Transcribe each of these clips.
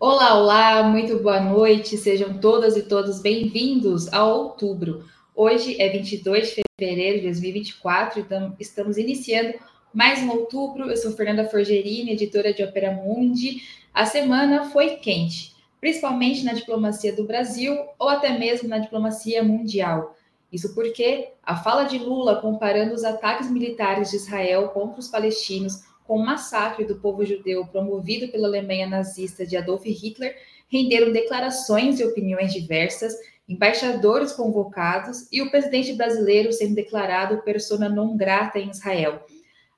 Olá, olá, muito boa noite, sejam todas e todos bem-vindos ao outubro. Hoje é 22 de fevereiro de 2024, então estamos iniciando mais um outubro. Eu sou Fernanda Forgerini, editora de Opera Mundi. A semana foi quente, principalmente na diplomacia do Brasil ou até mesmo na diplomacia mundial. Isso porque a fala de Lula comparando os ataques militares de Israel contra os palestinos com o massacre do povo judeu promovido pela Alemanha nazista de Adolf Hitler renderam declarações e opiniões diversas, embaixadores convocados e o presidente brasileiro sendo declarado persona non grata em Israel.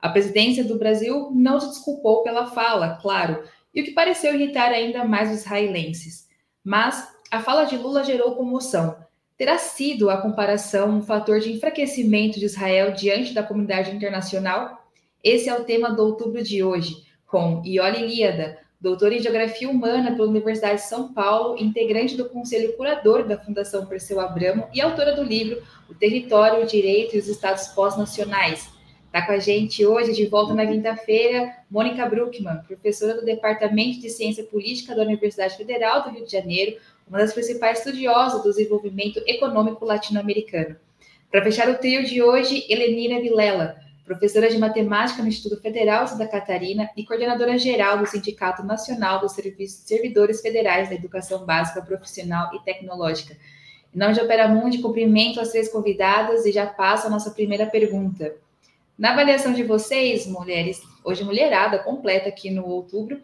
A presidência do Brasil não se desculpou pela fala, claro, e o que pareceu irritar ainda mais os israelenses. Mas a fala de Lula gerou comoção. Terá sido a comparação um fator de enfraquecimento de Israel diante da comunidade internacional? Esse é o tema do outubro de hoje, com Ioli Líada, doutora em Geografia Humana pela Universidade de São Paulo, integrante do Conselho Curador da Fundação Perseu Abramo e autora do livro O Território, o Direito e os Estados Pós-Nacionais. Está com a gente hoje, de volta na quinta-feira, Mônica Bruckmann, professora do Departamento de Ciência Política da Universidade Federal do Rio de Janeiro, uma das principais estudiosas do desenvolvimento econômico latino-americano. Para fechar o trio de hoje, Helenira Vilela, professora de matemática no Instituto Federal de Santa Catarina e coordenadora geral do Sindicato Nacional dos Servidores Federais da Educação Básica Profissional e Tecnológica. Em nome de Opera Mundi, cumprimento as três convidadas e já passo a nossa primeira pergunta. Na avaliação de vocês, mulheres, hoje mulherada completa aqui no outubro,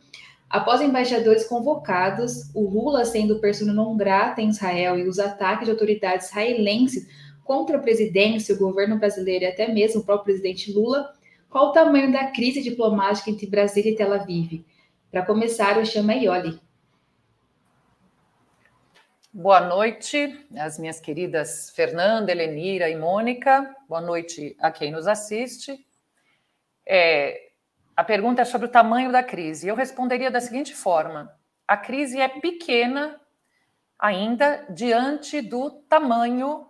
após embaixadores convocados, o Lula sendo persona não grata em Israel e os ataques de autoridades israelenses contra a presidência, o governo brasileiro e até mesmo o próprio presidente Lula, qual o tamanho da crise diplomática entre Brasília e Tel Aviv? Para começar, eu chamo a Ioli. Boa noite, as minhas queridas Fernanda, Helenira e Mônica. Boa noite a quem nos assiste. É, a pergunta é sobre o tamanho da crise. Eu responderia da seguinte forma: a crise é pequena ainda diante do tamanho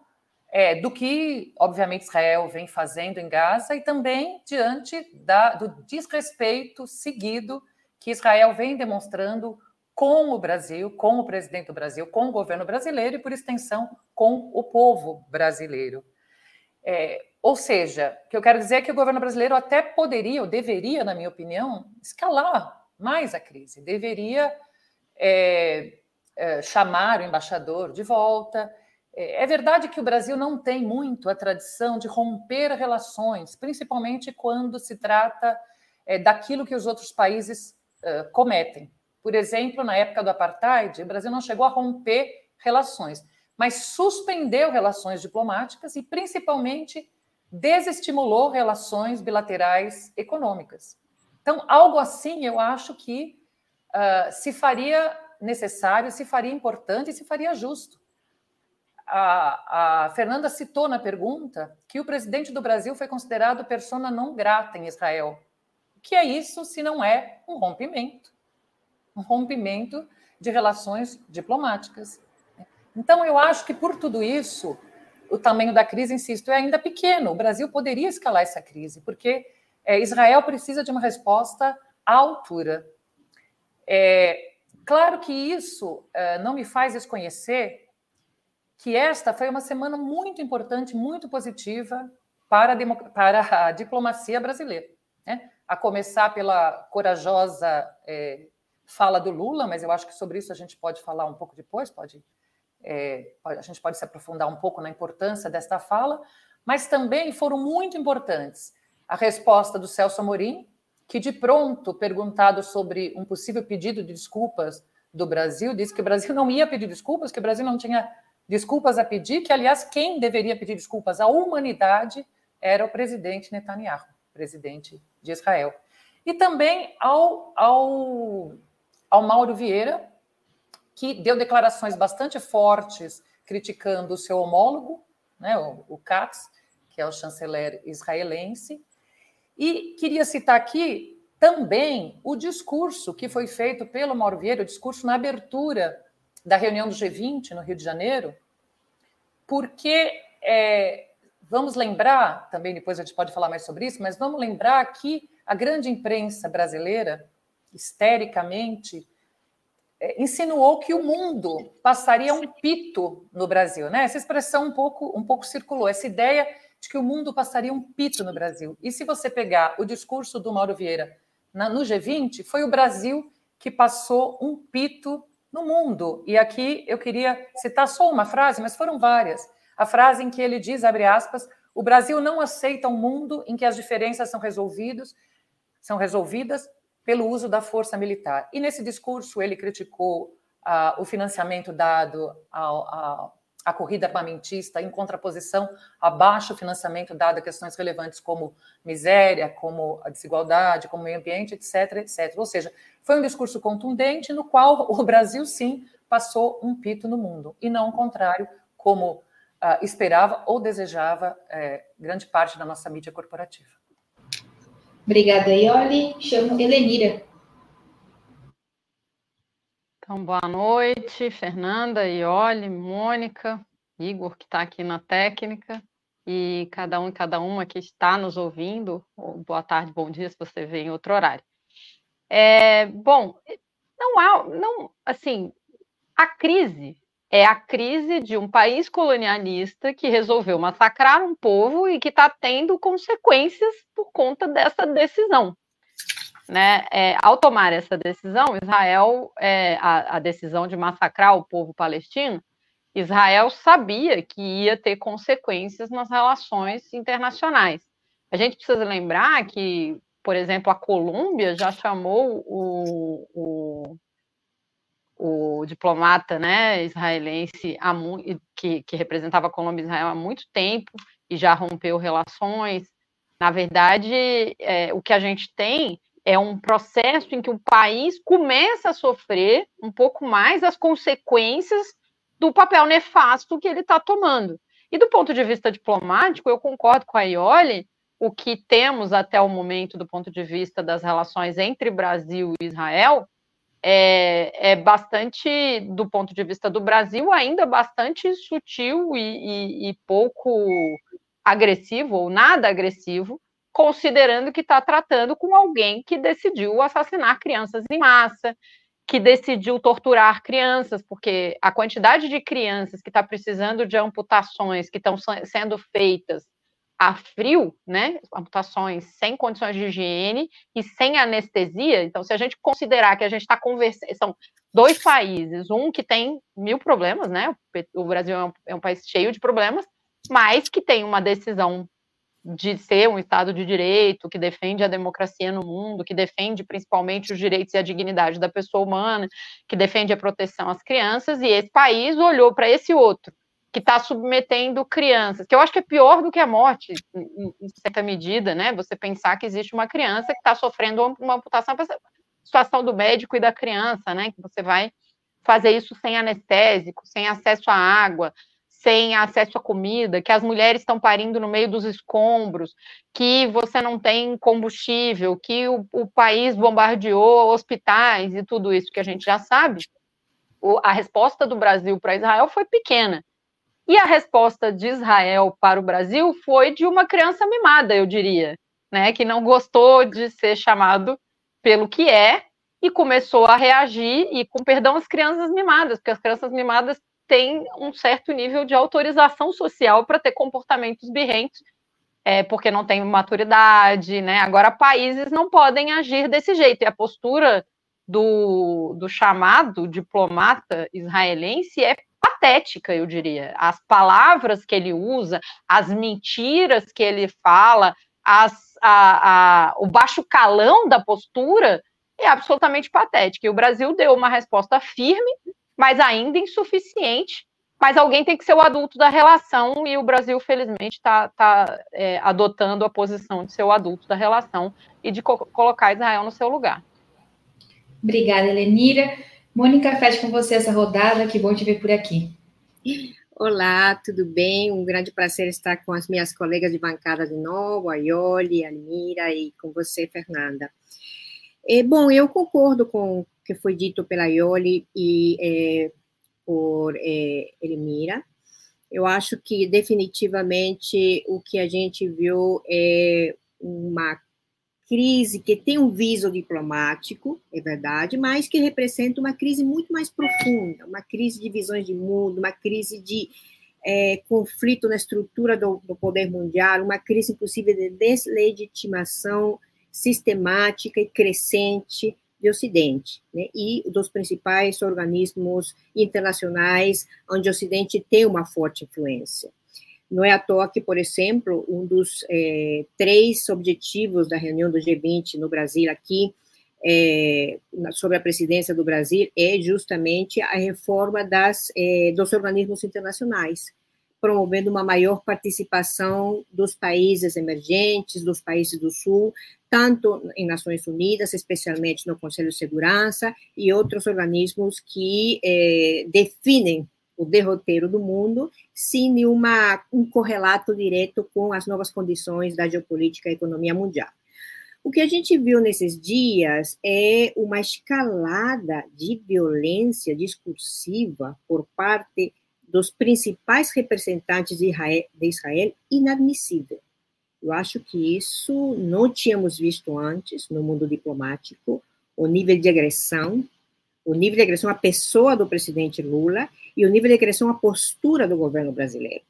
é, do que, obviamente, Israel vem fazendo em Gaza e também diante da, do desrespeito seguido que Israel vem demonstrando com o Brasil, com o presidente do Brasil, com o governo brasileiro e, por extensão, com o povo brasileiro. É, ou seja, o que eu quero dizer é que o governo brasileiro até poderia, ou deveria, na minha opinião, escalar mais a crise, deveria é, é, chamar o embaixador de volta, é, é verdade que o Brasil não tem muito a tradição de romper relações, principalmente quando se trata é, daquilo que os outros países uh, cometem. Por exemplo, na época do apartheid, o Brasil não chegou a romper relações, mas suspendeu relações diplomáticas e, principalmente, desestimulou relações bilaterais econômicas. Então, algo assim eu acho que uh, se faria necessário, se faria importante e se faria justo a, a, Fernanda citou na pergunta que o presidente do Brasil foi considerado persona não grata em Israel. O que é isso se não é um rompimento? Um rompimento de relações diplomáticas. Então, eu acho que por tudo isso, o tamanho da crise, insisto, é ainda pequeno. O Brasil poderia escalar essa crise, porque é, Israel precisa de uma resposta à altura. É, claro que isso é, não me faz desconhecer que esta foi uma semana muito importante, muito positiva para a, para a diplomacia brasileira. Né? A começar pela corajosa é, fala do Lula, mas eu acho que sobre isso a gente pode falar um pouco depois, pode, é, a gente pode se aprofundar um pouco na importância desta fala, mas também foram muito importantes a resposta do Celso Amorim, que de pronto, perguntado sobre um possível pedido de desculpas do Brasil, disse que o Brasil não ia pedir desculpas, que o Brasil não tinha desculpas a pedir, que, aliás, quem deveria pedir desculpas à humanidade era o presidente Netanyahu, presidente de Israel. E também ao, ao, ao Mauro Vieira, que deu declarações bastante fortes criticando o seu homólogo, né, o, o Katz, que é o chanceler israelense. E queria citar aqui também o discurso que foi feito pelo Mauro Vieira, o discurso na abertura da reunião do G20 no Rio de Janeiro, porque é, vamos lembrar, também depois a gente pode falar mais sobre isso, mas vamos lembrar que a grande imprensa brasileira, histericamente, é, insinuou que o mundo passaria um pito no Brasil, né? Essa expressão um pouco, um pouco circulou, essa ideia de que o mundo passaria um pito no Brasil. E se você pegar o discurso do Mauro Vieira na, no G20, foi o Brasil que passou um pito no mundo. E aqui eu queria citar só uma frase, mas foram várias. A frase em que ele diz, abre aspas, o Brasil não aceita um mundo em que as diferenças são resolvidas, são resolvidas pelo uso da força militar. E nesse discurso ele criticou ah, o financiamento dado ao, à corrida armamentista em contraposição a baixo financiamento dado a questões relevantes como miséria, como a desigualdade, como meio ambiente, etc, etc. Ou seja, foi um discurso contundente no qual o Brasil sim passou um pito no mundo e não o contrário, como uh, esperava ou desejava é, grande parte da nossa mídia corporativa. Obrigada, Ioli. Chamo Helenira. Então, boa noite, Fernanda, Ioli, Mônica, Igor, que está aqui na técnica, e cada um e cada uma que está nos ouvindo. Boa tarde, bom dia, se você vê em outro horário. É, bom, não há, não, assim, a crise é a crise de um país colonialista que resolveu massacrar um povo e que está tendo consequências por conta dessa decisão. Né? É, ao tomar essa decisão, Israel, é, a, a decisão de massacrar o povo palestino, Israel sabia que ia ter consequências nas relações internacionais. A gente precisa lembrar que, por exemplo, a Colômbia já chamou o, o o diplomata né, israelense que, que representava a Colômbia e Israel há muito tempo e já rompeu relações. Na verdade, é, o que a gente tem é um processo em que o país começa a sofrer um pouco mais as consequências do papel nefasto que ele está tomando. E do ponto de vista diplomático, eu concordo com a Ioli, o que temos até o momento do ponto de vista das relações entre Brasil e Israel é, é bastante, do ponto de vista do Brasil, ainda bastante sutil e, e, e pouco agressivo, ou nada agressivo, considerando que está tratando com alguém que decidiu assassinar crianças em massa, que decidiu torturar crianças, porque a quantidade de crianças que está precisando de amputações que estão sendo feitas a frio, né, amputações sem condições de higiene e sem anestesia. Então, se a gente considerar que a gente está conversando, são dois países, um que tem mil problemas, né, o Brasil é um, é um país cheio de problemas, mas que tem uma decisão de ser um Estado de direito, que defende a democracia no mundo, que defende principalmente os direitos e a dignidade da pessoa humana, que defende a proteção às crianças, e esse país olhou para esse outro que está submetendo crianças, que eu acho que é pior do que a morte, em, certa medida, né? Você pensar que existe uma criança que está sofrendo uma amputação, situação do médico e da criança, né? Que você vai fazer isso sem anestésico, sem acesso à água, sem acesso à comida, que as mulheres estão parindo no meio dos escombros, que você não tem combustível, que o, o país bombardeou hospitais e tudo isso que a gente já sabe. O, a resposta do Brasil para Israel foi pequena. E a resposta de Israel para o Brasil foi de uma criança mimada, eu diria, né, que não gostou de ser chamado pelo que é e começou a reagir e com perdão as crianças mimadas, porque as crianças mimadas têm um certo nível de autorização social para ter comportamentos birrentos, é, porque não tem maturidade, né? Agora países não podem agir desse jeito e a postura do, do chamado diplomata israelense é patética, eu diria. As palavras que ele usa, as mentiras que ele fala, as, a, a, o baixo calão da postura é absolutamente patética. E o Brasil deu uma resposta firme, mas ainda insuficiente. Mas alguém tem que ser o adulto da relação, e o Brasil, felizmente, está tá, é, adotando a posição de ser o adulto da relação e de co colocar Israel no seu lugar. Obrigada, Helenira. Mônica, fecha com você essa rodada, que bom te ver por aqui. Olá, tudo bem? Um grande prazer estar com as minhas colegas de bancada de novo, a Ioli, a Almira e com você, Fernanda. É, bom, eu concordo com que foi dito pela Ioli e é, por é, Elmira. Eu acho que definitivamente o que a gente viu é uma crise que tem um viso diplomático, é verdade, mas que representa uma crise muito mais profunda, uma crise de visões de mundo, uma crise de é, conflito na estrutura do, do, poder mundial, uma crise, inclusive, de deslegitimação sistemática e crescente do Ocidente, né, e dos principais organismos internacionais onde o Ocidente tem uma forte influência. Não é à toa que, por exemplo, um dos é, três objetivos da reunião do G20 no Brasil aqui, é, sobre a presidência do Brasil, é justamente a reforma das, é, dos organismos internacionais, promovendo uma maior participação dos países emergentes, dos países do Sul, tanto em Nações Unidas, especialmente no Conselho de Segurança, e outros organismos que definem o derroteiro do mundo, sem nenhuma, um correlato direto com as novas condições da geopolítica e economia mundial. O que a gente viu nesses dias é uma escalada de violência discursiva por parte dos principais representantes de Israel, de Israel inadmissível. Eu acho que isso não tínhamos visto antes no mundo diplomático, o nível de agressão, o nível de agressão à pessoa do presidente Lula e o nível de agressão à postura do governo brasileiro.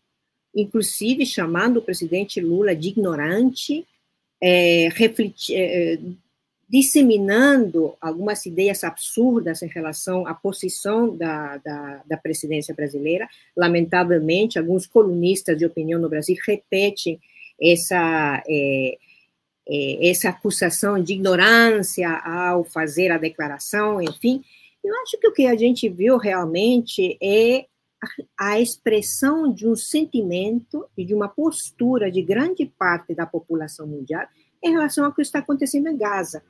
Inclusive chamando o presidente Lula de ignorante, é, é, disseminando algumas ideias absurdas em relação à posição da, da, da, presidência brasileira. Lamentavelmente, alguns colunistas de opinião no Brasil repetem essa, é, é, essa acusação de ignorância ao fazer a declaração, enfim. Eu acho que o que a gente viu realmente é a expressão de um sentimento e de uma postura de grande parte da população mundial em relação ao que está acontecendo em Gaza.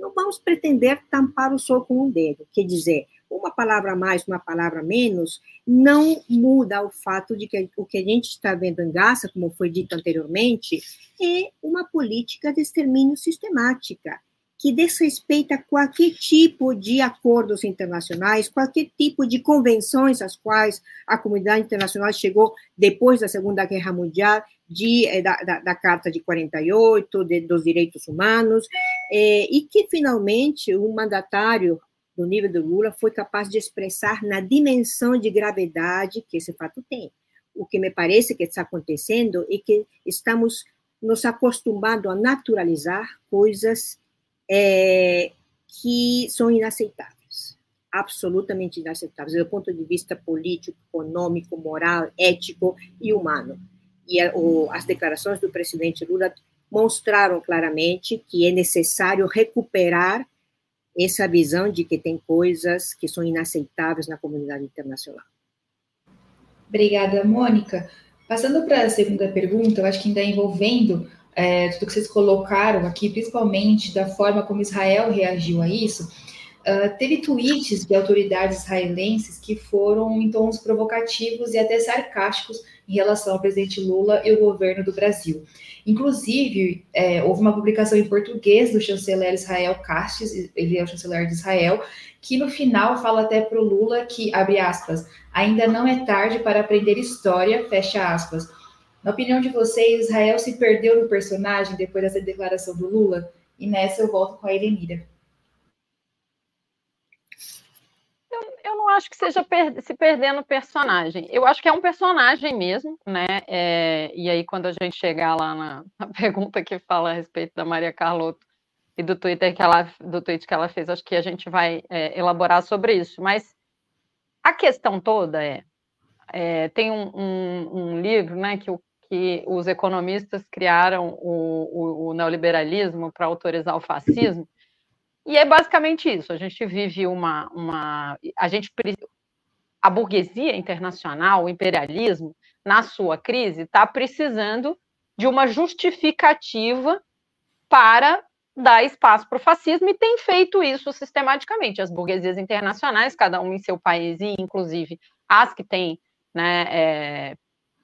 Não vamos pretender tampar o sol com um dedo, quer dizer, uma palavra mais, uma palavra menos, não muda o fato de que o que a gente está vendo em Gaza, como foi dito anteriormente, é uma política de extermínio sistemática que desrespeita qualquer tipo de acordos internacionais, qualquer tipo de convenções às quais a comunidade internacional chegou depois da Segunda Guerra Mundial, de, eh, da, da, da Carta de 48, de, dos direitos humanos, é, e que finalmente o mandatário do nível do Lula foi capaz de expressar na dimensão de gravidade que esse fato tem. O que me parece que está acontecendo é que estamos nos acostumando a naturalizar coisas é, que são inaceitáveis, absolutamente inaceitáveis, do ponto de vista político, econômico, moral, ético e humano. E a, o, as declarações do presidente Lula mostraram claramente que é necessário recuperar essa visão de que tem coisas que são inaceitáveis na comunidade internacional. Obrigada, Mônica. Passando para a segunda pergunta, eu acho que ainda envolvendo é, tudo que vocês colocaram aqui, principalmente da forma como Israel reagiu a isso, uh, teve tweets de autoridades israelenses que foram em tons provocativos e até sarcásticos em relação ao presidente Lula e o governo do Brasil. Inclusive, é, houve uma publicação em português do chanceler Israel Castes, ele é o chanceler de Israel, que no final fala até para o Lula que, abre aspas, ainda não é tarde para aprender história, fecha aspas na opinião de vocês, Israel se perdeu no personagem depois dessa declaração do Lula? E nessa eu volto com a Elenira. Eu, eu não acho que seja per se perder no personagem. Eu acho que é um personagem mesmo, né? É, e aí, quando a gente chegar lá na, na, pergunta que fala a respeito da Maria Carlotto e do Twitter que ela, do tweet que ela fez, acho que a gente vai é, elaborar sobre isso. Mas a questão toda é, é tem um, um, um, livro, né, que o que os economistas criaram o, o, o neoliberalismo para autorizar o fascismo. E é basicamente isso. A gente vive uma, uma a gente a burguesia internacional, o imperialismo, na sua crise, está precisando de uma justificativa para dar espaço para o fascismo e tem feito isso sistematicamente. As burguesias internacionais, cada um em seu país, e inclusive as que têm né, é,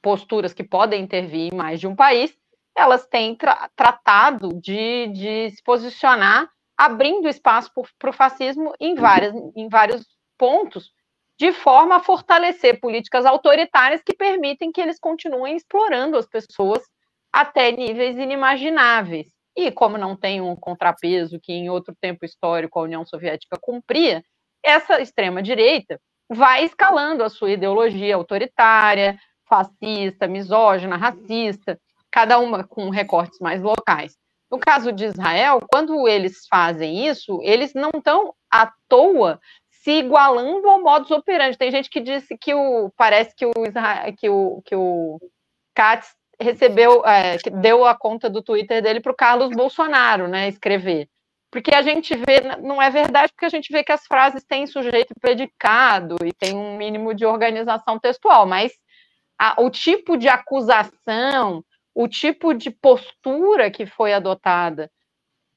posturas que podem intervir em mais de um país, elas têm tra tratado de, de, se posicionar abrindo espaço para o fascismo em, várias, em vários pontos, de forma a fortalecer políticas autoritárias que permitem que eles continuem explorando as pessoas até níveis inimagináveis. e como não tem um contrapeso que em outro tempo histórico a União Soviética cumpria, essa extrema-direita vai escalando a sua ideologia autoritária, fascista, misógina, racista, cada uma com recortes mais locais. No caso de Israel, quando eles fazem isso, eles não estão à toa se igualando ao modus operandi. Tem gente que disse que o parece que o que o que o Katz recebeu, é, deu a conta do Twitter dele para o Carlos Bolsonaro, né, escrever. Porque a gente vê, não é verdade, porque a gente vê que as frases têm sujeito predicado e tem um mínimo de organização textual, mas a, o tipo de acusação, o tipo de postura que foi adotada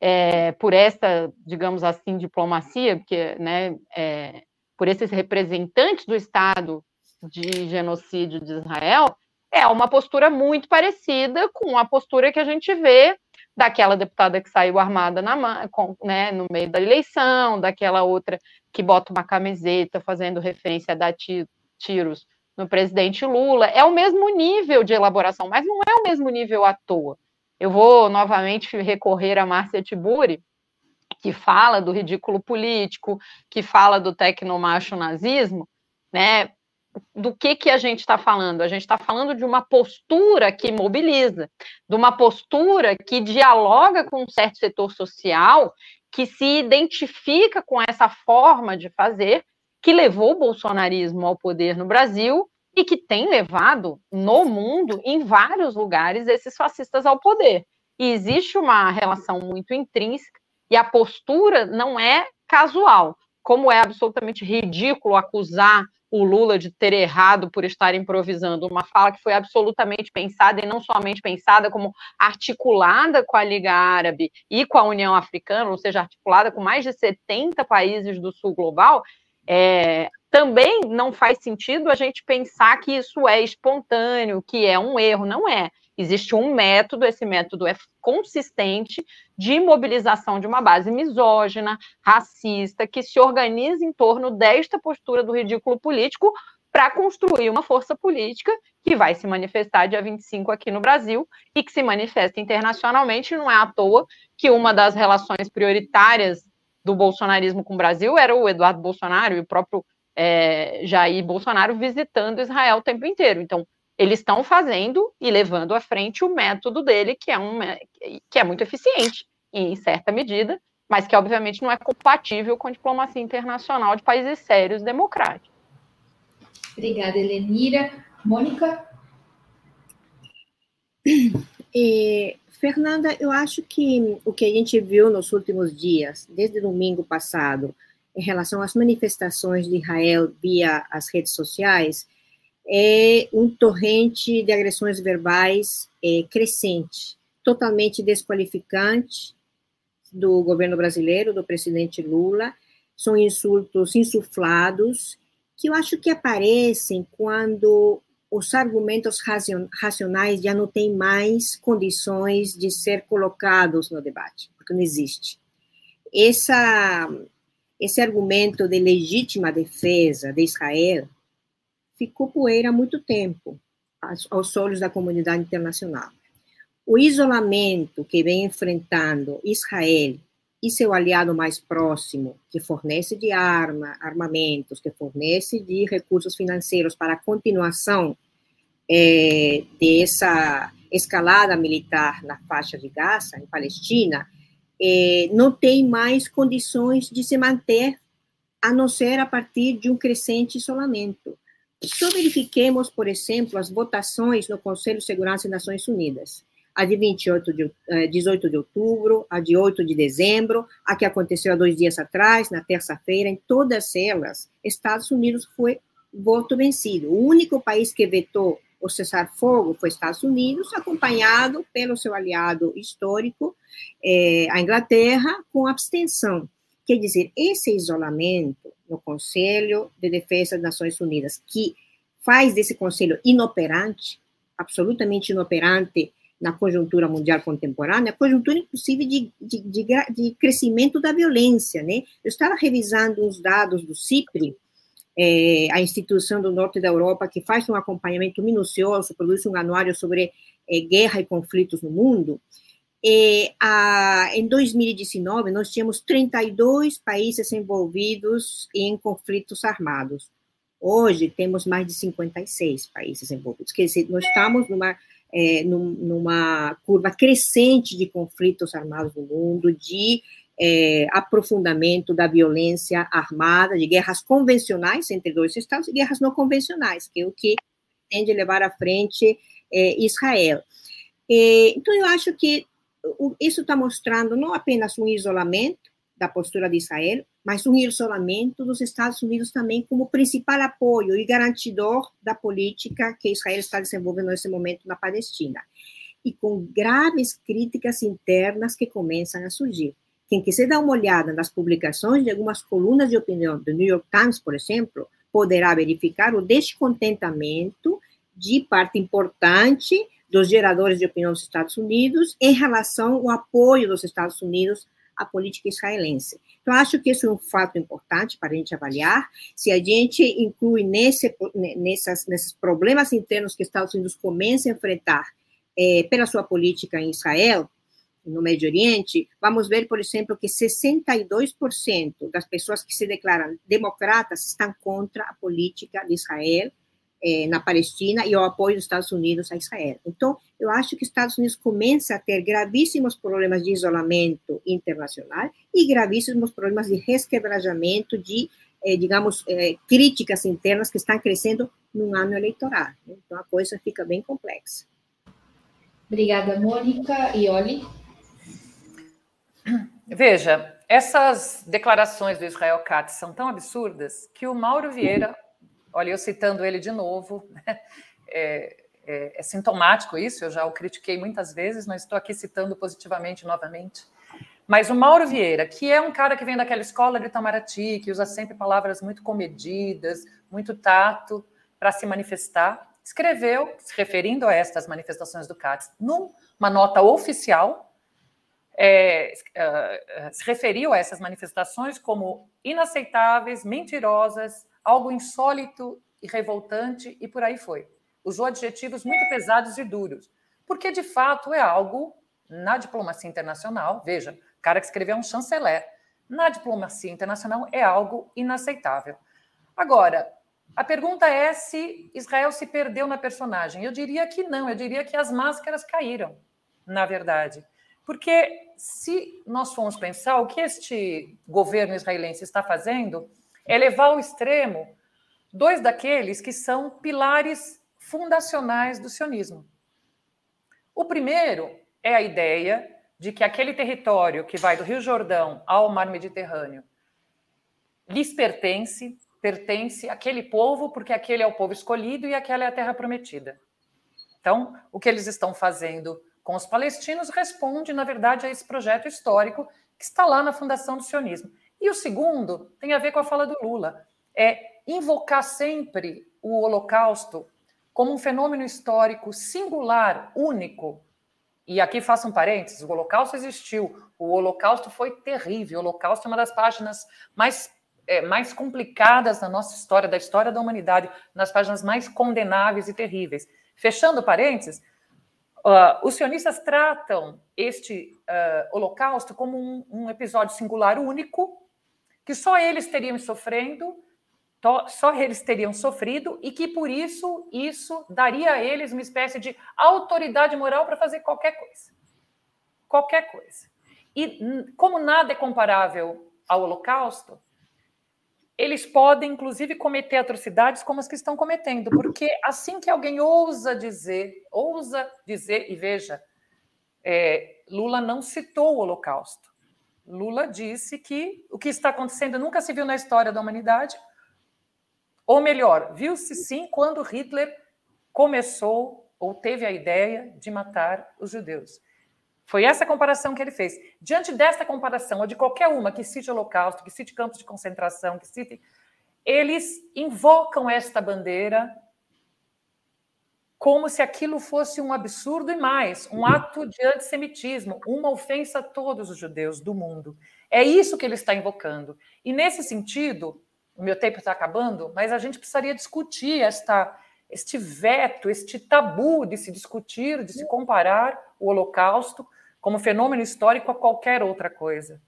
é, por essa, digamos assim, diplomacia, porque, né, é, por esses representantes do Estado de genocídio de Israel, é uma postura muito parecida com a postura que a gente vê daquela deputada que saiu armada na, com, né, no meio da eleição, daquela outra que bota uma camiseta fazendo referência a dar tiros no presidente Lula. É o mesmo nível de elaboração, mas não é o mesmo nível à toa. Eu vou novamente recorrer a Márcia Tiburi, que fala do ridículo político, que fala do tecnomacho nazismo, né? Do que, que a gente está falando? A gente está falando de uma postura que mobiliza, de uma postura que dialoga com um certo setor social, que se identifica com essa forma de fazer que levou o bolsonarismo ao poder no Brasil e que tem levado no mundo, em vários lugares, esses fascistas ao poder. E existe uma relação muito intrínseca e a postura não é casual, como é absolutamente ridículo acusar o Lula de ter errado por estar improvisando uma fala que foi absolutamente pensada e não somente pensada, como articulada com a Liga Árabe e com a União Africana, ou seja, articulada com mais de 70 países do sul global, é, também não faz sentido a gente pensar que isso é espontâneo, que é um erro. Não é. Existe um método, esse método é consistente de mobilização de uma base misógina, racista, que se organiza em torno desta postura do ridículo político para construir uma força política que vai se manifestar dia 25 aqui no Brasil e que se manifesta internacionalmente. Não é à toa que uma das relações prioritárias do bolsonarismo com o Brasil era o Eduardo Bolsonaro e o próprio é, Jair Bolsonaro visitando Israel o tempo inteiro. Então, eles estão fazendo e levando à frente o método dele, que é, um, que é muito eficiente, em certa medida, mas que obviamente não é compatível com a diplomacia internacional de países sérios democráticos. Obrigada, Helenira. Mônica? É, Fernanda, eu acho que o que a gente viu nos últimos dias, desde domingo passado, em relação às manifestações de Israel via as redes sociais, é um torrente de agressões verbais é, crescente, totalmente desqualificante do governo brasileiro, do presidente Lula. São insultos insuflados que eu acho que aparecem quando os argumentos racionais já não têm mais condições de ser colocados no debate, porque não existe. Essa, esse argumento de legítima defesa de Israel ficou poeira há muito tempo aos olhos da comunidade internacional. O isolamento que vem enfrentando Israel e seu aliado mais próximo, que fornece de arma, armamentos, que fornece de recursos financeiros para a continuação é, dessa escalada militar na faixa de Gaza, em Palestina, é, não tem mais condições de se manter, a não ser a partir de um crescente isolamento. Só verifiquemos, por exemplo, as votações no Conselho de Segurança das Nações Unidas a de 28 de, 18 eh, de outubro, a de 8 de dezembro, a que aconteceu há dois dias atrás, na terça-feira, em todas elas, Estados Unidos foi voto vencido. O único país que vetou o cessar-fogo foi Estados Unidos, acompanhado pelo seu aliado histórico, eh, a Inglaterra, com abstenção. Quer dizer, esse isolamento no Conselho de Defesa das Nações Unidas, que faz desse conselho inoperante, absolutamente inoperante na conjuntura mundial contemporânea, conjuntura inclusive de, de, de, de, crescimento da violência, né? Eu estava revisando uns dados do CIPRI, é, a instituição do norte da Europa que faz um acompanhamento minucioso, produz um anuário sobre é, guerra e conflitos no mundo, E, a, em 2019, nós tínhamos 32 países envolvidos em conflitos armados. Hoje, temos mais de 56 países envolvidos. Quer dizer, nós estamos numa, é, numa curva crescente de conflitos armados no mundo, de é, aprofundamento da violência armada, de guerras convencionais entre dois estados e guerras não convencionais, que é o que tende a levar à frente é, Israel. É, então, eu acho que isso está mostrando não apenas um isolamento da postura de Israel, mas um isolamento dos Estados Unidos também como principal apoio e garantidor da política que Israel está desenvolvendo nesse momento na Palestina. E com graves críticas internas que começam a surgir. Quem quiser dar uma olhada nas publicações de algumas colunas de opinião do New York Times, por exemplo, poderá verificar o descontentamento de parte importante dos geradores de opinião dos Estados Unidos em relação ao apoio dos Estados Unidos à política israelense. Então, acho que isso é um fato importante para a gente avaliar. Se a gente inclui nesse, nessas, nesses problemas internos que os Estados Unidos começam a enfrentar é, pela sua política em Israel, no Médio Oriente, vamos ver, por exemplo, que 62% das pessoas que se declaram democratas estão contra a política de Israel eh, na Palestina e o apoio dos Estados Unidos a Israel. Então, eu acho que os Estados Unidos começam a ter gravíssimos problemas de isolamento internacional e gravíssimos problemas de resquebrajamento de, eh, digamos, eh, críticas internas que estão crescendo num ano eleitoral. Então, a coisa fica bem complexa. Obrigada, Mônica. E Oli? Veja, essas declarações do Israel Katz são tão absurdas que o Mauro Vieira, olha, eu citando ele de novo, né, é, é, é, sintomático isso, eu já o critiquei muitas vezes, mas estou aqui citando positivamente novamente. Mas o Mauro Vieira, que é um cara que vem daquela escola de Itamaraty, que usa sempre palavras muito comedidas, muito tato para se manifestar, escreveu, se referindo a estas manifestações do Katz, numa nota oficial, é, uh, se referiu a essas manifestações como inaceitáveis, mentirosas, algo insólito e revoltante, e por aí foi. Usou adjetivos muito pesados e duros, porque de fato é algo na diplomacia internacional. Veja, o cara que escreveu um chanceler. Na diplomacia internacional é algo inaceitável. Agora, a pergunta é se Israel se perdeu na personagem. Eu diria que não, eu diria que as máscaras caíram, na verdade. Porque se nós formos pensar, o que este governo israelense está fazendo é levar ao extremo dois daqueles que são pilares fundacionais do sionismo. O primeiro é a ideia de que aquele território que vai do Rio Jordão ao Mar Mediterrâneo lhes pertence, pertence àquele povo, porque aquele é o povo escolhido e aquela é a terra prometida. Então, o que eles estão fazendo com os palestinos responde, na verdade, a esse projeto histórico que está lá na fundação do sionismo. E o segundo tem a ver com a fala do Lula, é invocar sempre o Holocausto como um fenômeno histórico singular, único. E aqui faço um parênteses: o Holocausto existiu, o Holocausto foi terrível. O Holocausto é uma das páginas mais, é, mais complicadas da nossa história, da história da humanidade, nas páginas mais condenáveis e terríveis. Fechando parênteses, Uh, os sionistas tratam este uh, holocausto como um, um, episódio singular único, que só eles teriam sofrendo, só eles teriam sofrido, e que por isso isso daria a eles uma espécie de autoridade moral para fazer qualquer coisa. Qualquer coisa. E como nada é comparável ao holocausto, eles podem, inclusive, cometer atrocidades como as que estão cometendo, porque assim que alguém ousa dizer, ousa dizer, e veja, é, Lula não citou o Holocausto. Lula disse que o que está acontecendo nunca se viu na história da humanidade, ou melhor, viu-se sim quando Hitler começou ou teve a ideia de matar os judeus. Foi essa comparação que ele fez. Diante desta comparação, ou de qualquer uma que cite Holocausto, que cite campos de concentração, que cite. Eles invocam esta bandeira como se aquilo fosse um absurdo e mais, um ato de antissemitismo, uma ofensa a todos os judeus do mundo. É isso que ele está invocando. E nesse sentido, o meu tempo está acabando, mas a gente precisaria discutir esta, este veto, este tabu de se discutir, de se comparar o Holocausto como fenômeno histórico a qualquer outra coisa.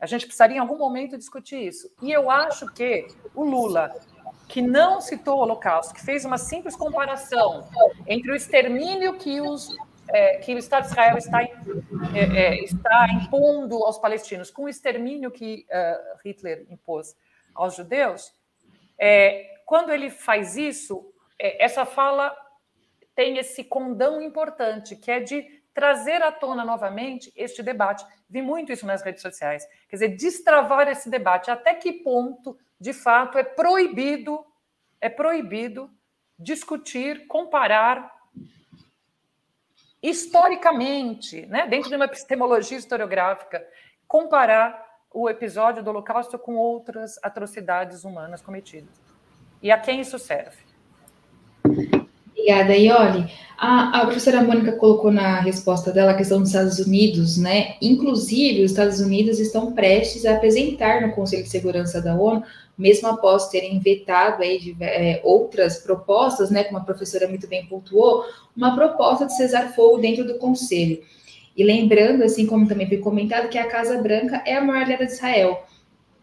A gente precisaria em algum momento discutir isso. E eu acho que o Lula, que não citou o Holocausto, que fez uma simples comparação entre o extermínio que, os, é, que o Estado de Israel está, é, é, está impondo aos palestinos com o extermínio que uh, Hitler impôs aos judeus, é, quando ele faz isso, é, essa fala tem esse condão importante, que é de trazer à tona novamente este debate. Vi muito isso nas redes sociais. Quer dizer, destravar esse debate. Até que ponto, de fato, é proibido, é proibido discutir, comparar historicamente, né, dentro de uma epistemologia historiográfica, comparar o episódio do Holocausto com outras atrocidades humanas cometidas. E a quem isso serve? Obrigada, Ioli. A, a professora Mônica colocou na resposta dela a questão dos Estados Unidos, né? Inclusive, os Estados Unidos estão prestes a apresentar no Conselho de Segurança da ONU, mesmo após terem vetado aí de, é, outras propostas, né? Como a professora muito bem pontuou, uma proposta de cesar fogo dentro do Conselho. E lembrando, assim como também foi comentado, que a Casa Branca é a maior aliada de Israel.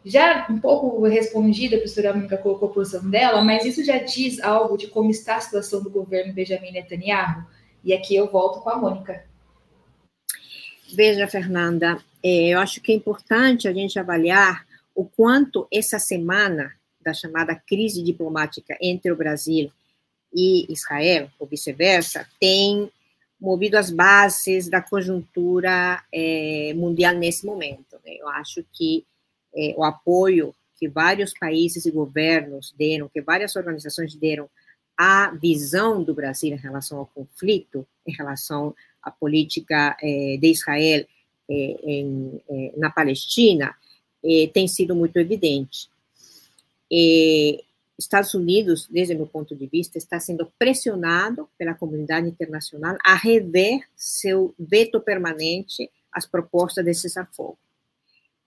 Já um pouco respondida, a professora Mônica colocou a posição dela, mas isso já diz algo de como está a situação do governo Benjamin Netanyahu? E aqui eu volto com a Mônica. Veja, Fernanda, é, eu acho que é importante a gente avaliar o quanto essa semana da chamada crise diplomática entre o Brasil e Israel, ou vice-versa, tem movido as bases da conjuntura é, mundial nesse momento. Né? Eu acho que é, o apoio que vários países e governos deram, que várias organizações deram à visão do Brasil em relação ao conflito, em relação à política é, de Israel é, em, é, na Palestina, é, tem sido muito evidente. Estados Unidos, desde meu ponto de vista, está sendo pressionado pela comunidade internacional a rever seu veto permanente às propostas de cessar-fogo.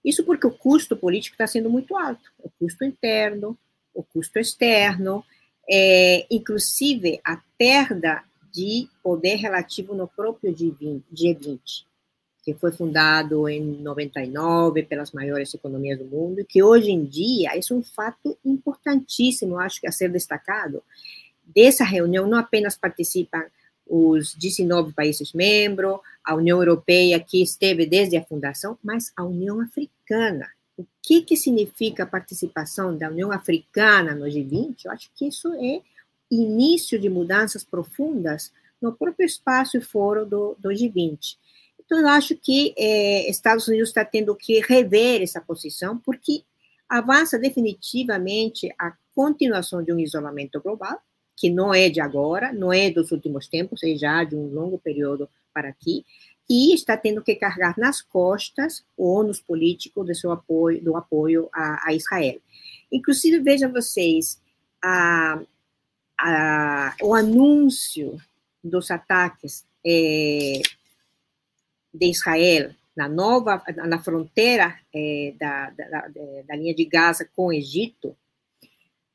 Isso porque o custo político está sendo muito alto, o custo interno, o custo externo, é, inclusive a perda de poder relativo no próprio G20, que foi fundado em 99 pelas maiores economias do mundo, e que hoje em dia é um fato importantíssimo, acho que a ser destacado. Dessa reunião não apenas participam os 19 países membros, a União Europeia, que esteve desde a fundação, mas a União Africana. O que, que significa a participação da União Africana no G20? Eu acho que isso é início de mudanças profundas no próprio espaço e foro do, do G20. Então, eu acho que eh, Estados Unidos está tendo que rever essa posição, porque avança definitivamente a continuação de um isolamento global, que não é de agora, não é dos últimos tempos, é já de um longo período para aqui, e está tendo que carregar nas costas o ônus político do seu apoio, do apoio a, a Israel. Inclusive, vejam vocês, a, a, o anúncio dos ataques é, de Israel na nova, na fronteira é, da, da, da linha de Gaza com o Egito,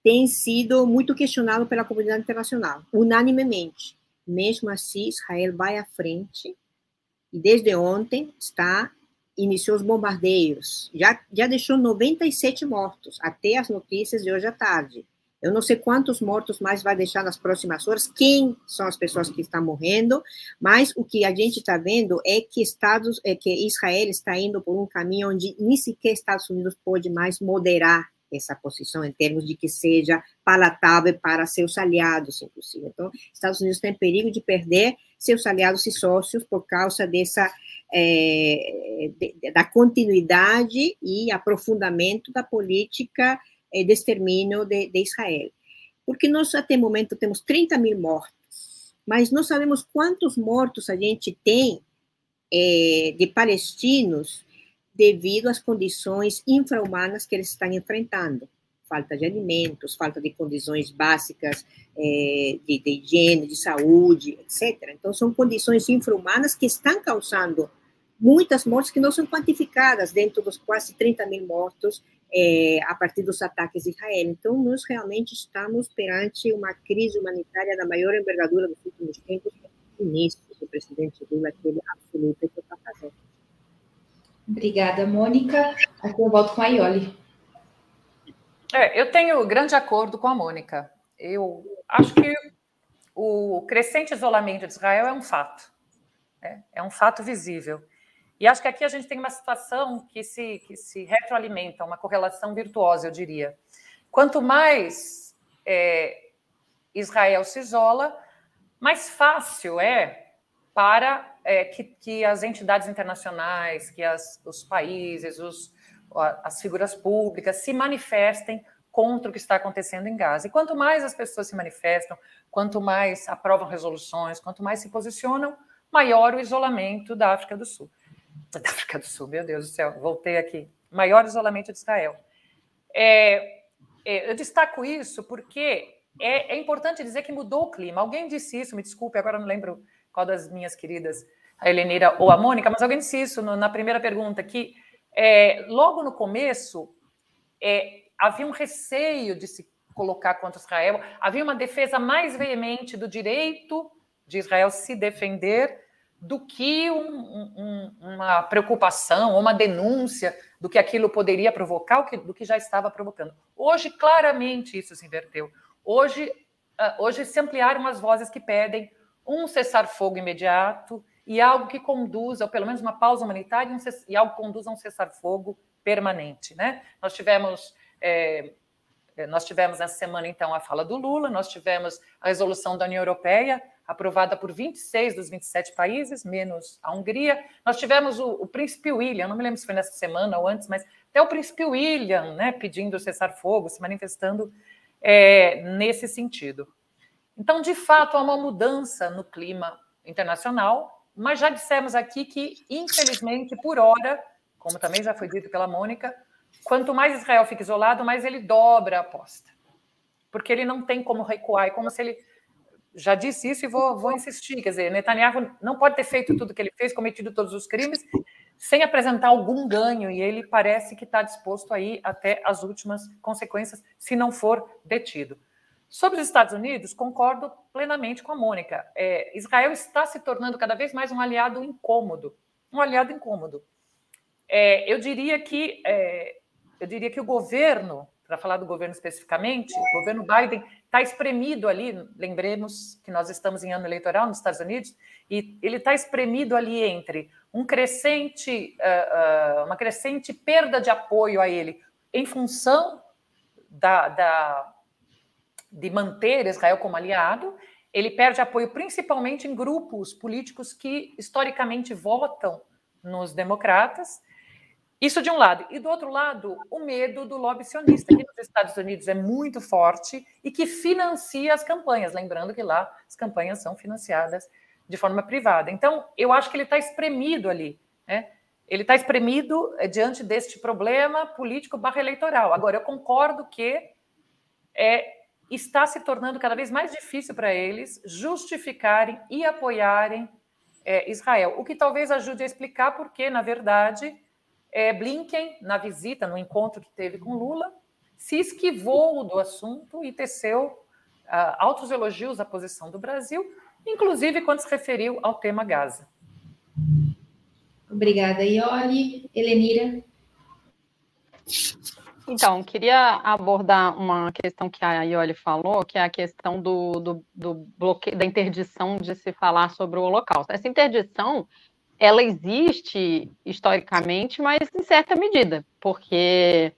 tem sido muito questionado pela comunidade internacional, unanimemente. Mesmo assim, Israel vai à frente e desde ontem está iniciou os bombardeios. Já já deixou 97 mortos até as notícias de hoje à tarde. Eu não sei quantos mortos mais vai deixar nas próximas horas, quem são as pessoas que estão morrendo, mas o que a gente está vendo é que Estados, é que Israel está indo por um caminho onde nem sequer Estados Unidos pode mais moderar essa posição em termos de que seja palatável para seus aliados, inclusive. Então, Estados Unidos tem perigo de perder seus aliados e sócios por causa dessa é, da continuidade e aprofundamento da política é, de extermínio de, de Israel. Porque nós, até o momento, temos 30 mil mortos, mas não sabemos quantos mortos a gente tem é, de palestinos devido às condições infra-humanas que eles estão enfrentando. Falta de alimentos, falta de condições básicas é, de, de, higiene, de saúde, etc. Então, são condições infra-humanas que estão causando muitas mortes que não são quantificadas dentro dos quase 30 mil mortos é, a partir dos ataques de Israel. Então, nós realmente estamos perante uma crise humanitária da maior envergadura dos últimos tempos, início. do presidente Lula, aquele absoluto que está fazendo. Obrigada, Mônica. Aqui eu volto com a Ioli. É, eu tenho grande acordo com a Mônica. Eu acho que o crescente isolamento de Israel é um fato. Né? É um fato visível. E acho que aqui a gente tem uma situação que se, que se retroalimenta, uma correlação virtuosa, eu diria. Quanto mais é, Israel se isola, mais fácil é para é, que, que, as entidades internacionais, que as, os países, os, as figuras públicas se manifestem contra o que está acontecendo em Gaza. E quanto mais as pessoas se manifestam, quanto mais aprovam resoluções, quanto mais se posicionam, maior o isolamento da África do Sul. Da África do Sul, meu Deus do céu, voltei aqui. Maior isolamento de Israel. É, é, eu destaco isso porque é, é, importante dizer que mudou o clima. Alguém disse isso, me desculpe, agora não lembro qual das minhas queridas, a Helenira ou a Mônica, mas alguém disse isso no, na primeira pergunta, que é, logo no começo é, havia um receio de se colocar contra Israel, havia uma defesa mais veemente do direito de Israel se defender do que um, um, uma preocupação ou uma denúncia do que aquilo poderia provocar, do que já estava provocando. Hoje, claramente, isso se inverteu. Hoje, ah, hoje se ampliaram as vozes que pedem um cessar-fogo imediato e algo que conduza, ou pelo menos uma pausa humanitária, e algo que conduza a um cessar-fogo permanente. Né? Nós tivemos. É, nós tivemos essa semana, então, a fala do Lula, nós tivemos a resolução da União Europeia aprovada por 26 dos 27 países, menos a Hungria. Nós tivemos o, o, príncipe William, não me lembro se foi nessa semana ou antes, mas até o príncipe William, né, pedindo cessar-fogo, se manifestando é, nesse sentido. Então, de fato, há uma mudança no clima internacional, mas já dissemos aqui que, infelizmente, por hora, como também já foi dito pela Mônica, quanto mais Israel fica isolado, mais ele dobra a aposta. Porque ele não tem como recuar, é como se ele já disse isso e vou, vou insistir. Quer dizer, Netanyahu não pode ter feito tudo que ele fez, cometido todos os crimes, sem apresentar algum ganho, e ele parece que está disposto a ir até as últimas consequências, se não for detido. Sobre os Estados Unidos, concordo plenamente com a Mônica. É, Israel está se tornando cada vez mais um aliado incômodo. Um aliado incômodo. É, eu diria que é, eu diria que o governo para falar do governo especificamente, o governo Biden está espremido ali, lembremos que nós estamos em ano eleitoral nos Estados Unidos, e ele está espremido ali entre um crescente, uh, uh, uma crescente perda de apoio a ele em função da, da, de manter Israel como aliado, ele perde apoio principalmente em grupos políticos que historicamente votam nos democratas, isso de um lado. E do outro lado, o medo do lobby sionista, que nos Estados Unidos é muito forte e que financia as campanhas. Lembrando que lá as campanhas são financiadas de forma privada. Então, eu acho que ele está espremido ali. Né? Ele está espremido eh, diante deste problema político barra eleitoral. Agora, eu concordo que é, está se tornando cada vez mais difícil para eles justificarem e apoiarem é, Israel, o que talvez ajude a explicar porque, na verdade, é, Blinken, na visita, no encontro que teve com Lula, se esquivou do assunto e teceu uh, altos elogios à posição do Brasil, inclusive quando se referiu ao tema Gaza. Obrigada, Ioli. Helenira? Então, queria abordar uma questão que a Ioli falou, que é a questão do, do, do bloqueio, da interdição de se falar sobre o Holocausto. Essa interdição ela existe historicamente, mas em certa medida, porque,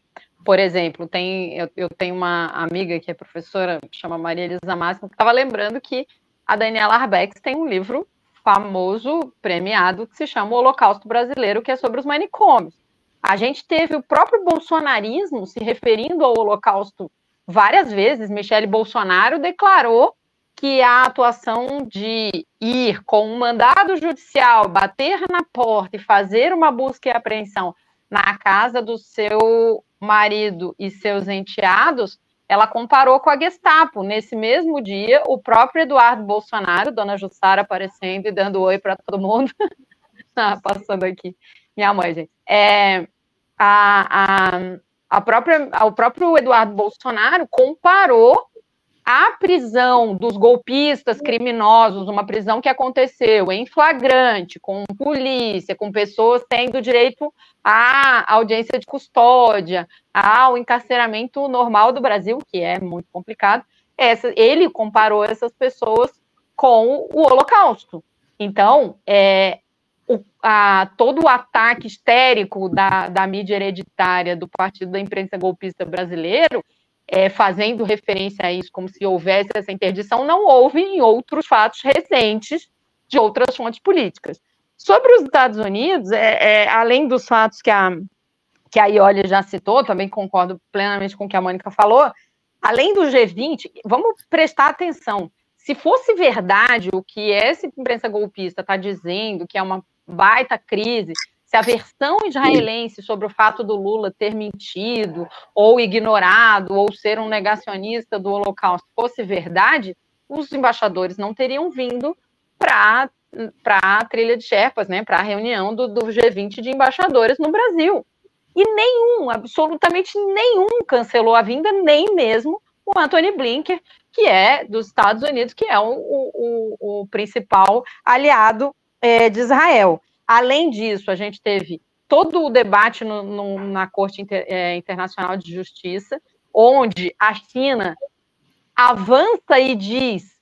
por exemplo, tem, eu, eu tenho uma amiga que é professora, chama Maria Elisa Máximo, que estava lembrando que a Daniela Arbex tem um livro famoso, premiado, que se chama O Holocausto Brasileiro, que é sobre os manicômios. A gente teve o próprio bolsonarismo se referindo ao Holocausto várias vezes. Michele Bolsonaro declarou que a atuação de ir com um mandado judicial, bater na porta e fazer uma busca e apreensão na casa do seu marido e seus enteados, ela comparou com a Gestapo. Nesse mesmo dia, o próprio Eduardo Bolsonaro, dona Jussara aparecendo e dando oi para todo mundo, ah, passando aqui, minha mãe, gente, é, a, a, a própria, o próprio Eduardo Bolsonaro comparou a prisão dos golpistas criminosos, uma prisão que aconteceu em flagrante, com polícia, com pessoas tendo direito à audiência de custódia, ao encarceramento normal do Brasil, que é muito complicado, essa, ele comparou essas pessoas com o Holocausto. Então, é, o, a, todo o ataque histérico da, da mídia hereditária do Partido da Imprensa Golpista Brasileiro é, fazendo referência a isso como se houvesse essa interdição, não houve em outros fatos recentes de outras fontes políticas. Sobre os Estados Unidos, é, é, além dos fatos que a, que a Ioli já citou, também concordo plenamente com o que a Mônica falou, além do G20, vamos prestar atenção. Se fosse verdade o que essa imprensa golpista está dizendo, que é uma baita crise, se a versão israelense sobre o fato do Lula ter mentido, ou ignorado, ou ser um negacionista do Holocausto fosse verdade, os embaixadores não teriam vindo para a trilha de Sherpas, né, para a reunião do, do G20 de embaixadores no Brasil. E nenhum, absolutamente nenhum, cancelou a vinda, nem mesmo o Anthony Blinken, que é dos Estados Unidos, que é o, o, o principal aliado é, de Israel. Além disso, a gente teve todo o debate no, no, na Corte Inter, é, Internacional de Justiça, onde a China avança e diz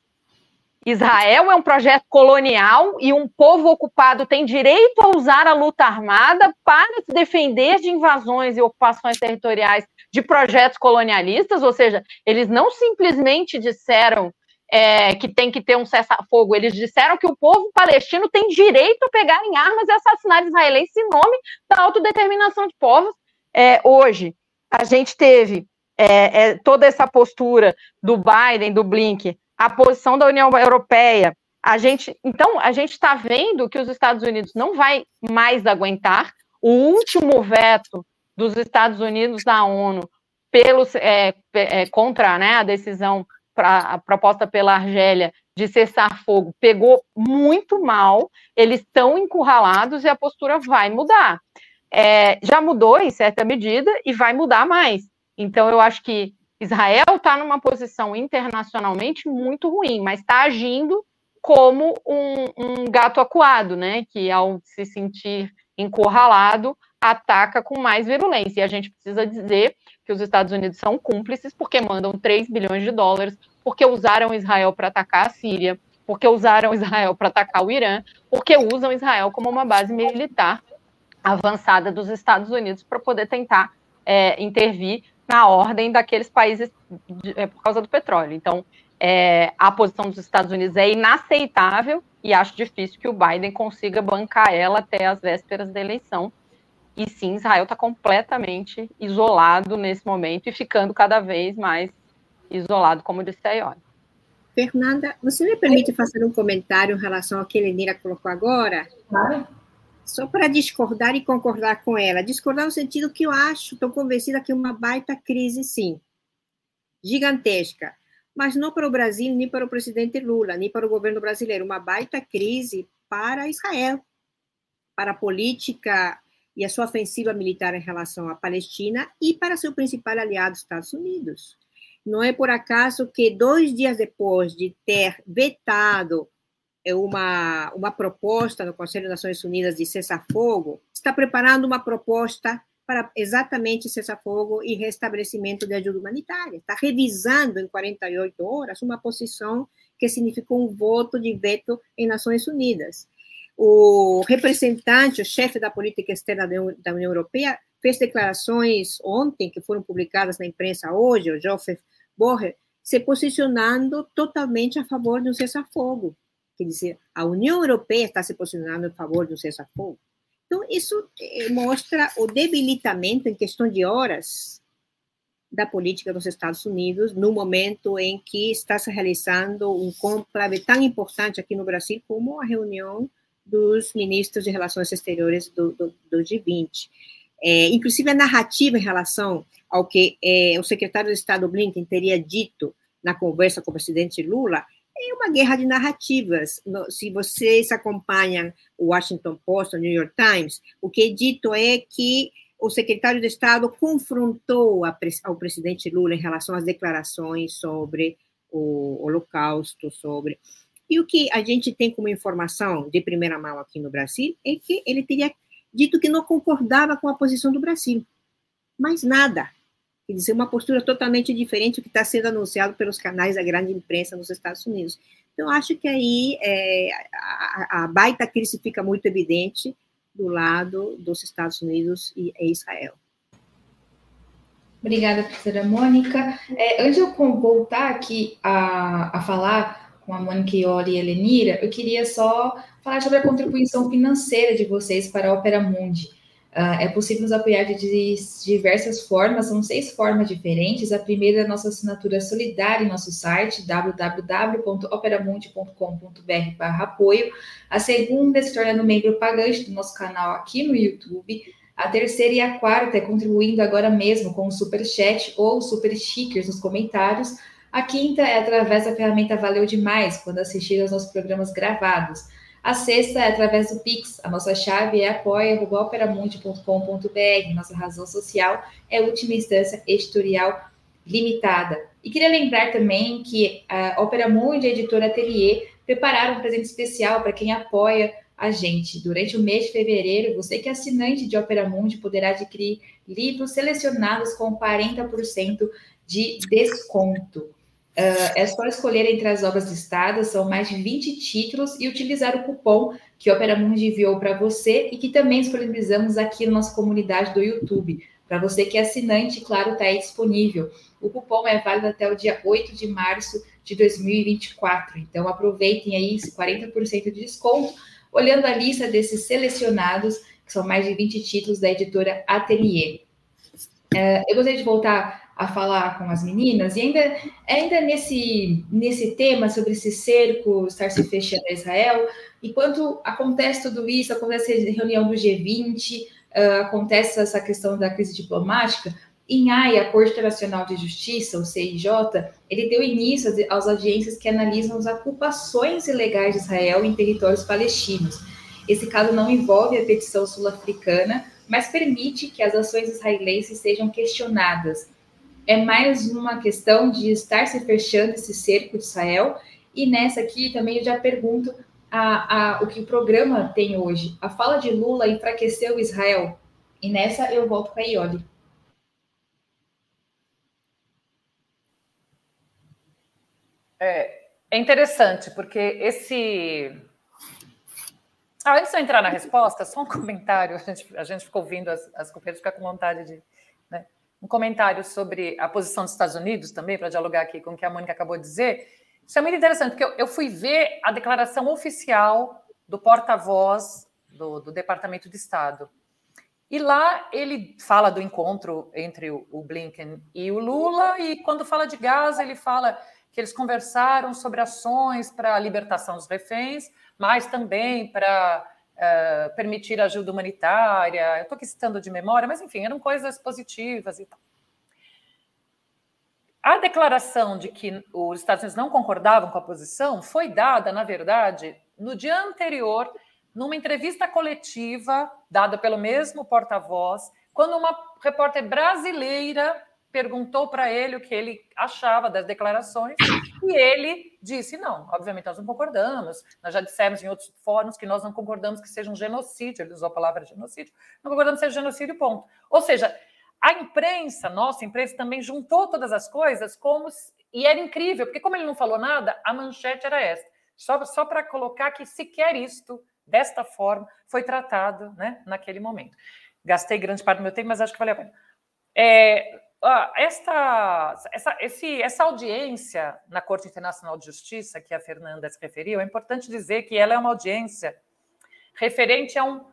Israel é um projeto colonial e um povo ocupado tem direito a usar a luta armada para se defender de invasões e ocupações territoriais de projetos colonialistas, ou seja, eles não simplesmente disseram é, que tem que ter um cessar-fogo. Eles disseram que o povo palestino tem direito a pegar em armas e assassinar israelenses em nome da autodeterminação de povos. É, hoje, a gente teve é, é toda essa postura do Biden, do Blink, a posição da União Europeia. A gente, então, a gente está vendo que os Estados Unidos não vai mais aguentar. O último veto dos Estados Unidos da ONU pelos, é, é, contra né, a decisão pra, a proposta pela Argélia de cessar fogo pegou muito mal, eles estão encurralados e a postura vai mudar. É, já mudou em certa medida e vai mudar mais. Então, eu acho que Israel está numa posição internacionalmente muito ruim, mas está agindo como um, um, gato acuado, né? Que ao se sentir encurralado, ataca com mais virulência. E a gente precisa dizer que os Estados Unidos são cúmplices porque mandam 3 bilhões de dólares, porque usaram Israel para atacar a Síria, porque usaram Israel para atacar o Irã, porque usam Israel como uma base militar avançada dos Estados Unidos para poder tentar é, intervir na ordem daqueles países de, é, por causa do petróleo. Então, é, a posição dos Estados Unidos é inaceitável e acho difícil que o Biden consiga bancar ela até as vésperas da eleição. E sim, Israel está completamente isolado nesse momento e ficando cada vez mais isolado, como disse a Ione. Fernanda, você me permite fazer um comentário em relação ao que a Lenira colocou agora? Claro. Só para discordar e concordar com ela. Discordar no sentido que eu acho, estou convencida que é uma baita crise, sim. Gigantesca. Mas não para o Brasil, nem para o presidente Lula, nem para o governo brasileiro. Uma baita crise para Israel, para a política e a sua ofensiva militar em relação à Palestina e para seu principal aliado, Estados Unidos. Não é por acaso que dois dias depois de ter vetado uma, uma proposta no Conselho das Nações Unidas de cessar-fogo, está preparando uma proposta para exatamente cessar-fogo e restabelecimento de ajuda humanitária. Está revisando em 48 horas uma posição que significou um voto de veto em Nações Unidas o representante, o chefe da política externa da União Europeia, fez declarações ontem, que foram publicadas na imprensa hoje, o Joseph Borrell, se posicionando totalmente a favor de um cessar-fogo. Quer dizer, a União Europeia está se posicionando a favor de um cessar-fogo. Então, isso eh, mostra o debilitamento em questão de horas da política dos Estados Unidos no momento em que está se realizando um conclave tão importante aqui no Brasil como a reunião dos ministros de Relações Exteriores do, do, do G20. É, inclusive, a narrativa em relação ao que é, o secretário de Estado Blinken teria dito na conversa com o presidente Lula é uma guerra de narrativas. Se vocês acompanham o Washington Post, o New York Times, o que é dito é que o secretário de Estado confrontou a, ao presidente Lula em relação às declarações sobre o Holocausto, sobre. E o que a gente tem como informação de primeira mão aqui no Brasil é que ele teria dito que não concordava com a posição do Brasil. Mais nada. Quer dizer, uma postura totalmente diferente do que está sendo anunciado pelos canais da grande imprensa nos Estados Unidos. Então, acho que aí é, a, a baita crise fica muito evidente do lado dos Estados Unidos e Israel. Obrigada, professora Mônica. É, antes de eu voltar aqui a, a falar com a Mônica Ioli e a Helenira, eu queria só falar sobre a contribuição financeira de vocês para a Opera Mundi. Uh, é possível nos apoiar de, diversas formas, são seis formas diferentes. A primeira é a nossa assinatura solidária em nosso site, www.operamundi.com.br apoio. A segunda é se tornando membro pagante do nosso canal aqui no YouTube. A terceira e a quarta é contribuindo agora mesmo com o Super Chat ou Super Stickers nos comentários. A quinta é através da ferramenta Valeu Demais, quando assistir aos nossos programas gravados. A sexta é através do Pix. A nossa chave é apoia.operamundi.com.br. Nossa razão social é última instância editorial limitada. E queria lembrar também que a Opera Mundi e a editora Atelier prepararam um presente especial para quem apoia a gente. Durante o mês de fevereiro, você que é assinante de Opera Mundi poderá adquirir livros selecionados com 40% de desconto. Uh, é só escolher entre as obras listadas, são mais de 20 títulos, e utilizar o cupom que Opera Mundi enviou para você e que também disponibilizamos aqui na nossa comunidade do YouTube. Para você que é assinante, claro, está aí disponível. O cupom é válido até o dia 8 de março de 2024. Então aproveitem aí esse 40% de desconto olhando a lista desses selecionados, que são mais de 20 títulos da editora Atelier. É, eu gostaria de voltar a falar com as meninas, e ainda, ainda nesse, nesse tema sobre esse cerco estar se fechando a Israel, enquanto acontece tudo isso, acontece a reunião do G20, uh, ah, acontece essa questão da crise diplomática, em Haia, a Corte Internacional de Justiça, o CIJ, ele deu início às audiências que analisam as ocupações ilegais de Israel em territórios palestinos. Esse caso não envolve a petição sul-africana, mas permite que as ações israelenses sejam questionadas. É mais uma questão de estar se fechando esse cerco de Israel, e nessa aqui também eu já pergunto a, a, o que o programa tem hoje. A fala de Lula enfraqueceu Israel? E nessa eu volto para a Ioli. É, é interessante, porque esse. Ah, antes de eu entrar na resposta, só um comentário. A gente, a gente ficou ouvindo as, as companheiras ficar com vontade de. Um comentário sobre a posição dos Estados Unidos também, para dialogar aqui com o que a Mônica acabou de dizer. Isso é muito interessante, porque eu, eu fui ver a declaração oficial do porta-voz do, do, Departamento de Estado. E lá ele fala do encontro entre o, o Blinken e o Lula, e quando fala de Gaza, ele fala que eles conversaram sobre ações para a libertação dos reféns, mas também para uh, permitir ajuda humanitária. Eu estou aqui citando de memória, mas enfim, eram coisas positivas e tal. A declaração de que os Estados Unidos não concordavam com a posição foi dada, na verdade, no dia anterior, numa entrevista coletiva dada pelo mesmo porta-voz, quando uma repórter brasileira perguntou para ele o que ele achava das declarações e ele disse: não, obviamente nós não concordamos, nós já dissemos em outros fóruns que nós não concordamos que seja um genocídio, ele usou a palavra genocídio, não concordamos que seja genocídio, ponto. Ou seja, a imprensa, nossa imprensa, também juntou todas as coisas como. E era incrível, porque como ele não falou nada, a manchete era essa. Só, só para colocar que sequer isto, desta forma, foi tratado né, naquele momento. Gastei grande parte do meu tempo, mas acho que valeu a pena. É, esta, essa, esse, essa audiência na Corte Internacional de Justiça, que a Fernanda se referiu, é importante dizer que ela é uma audiência referente a um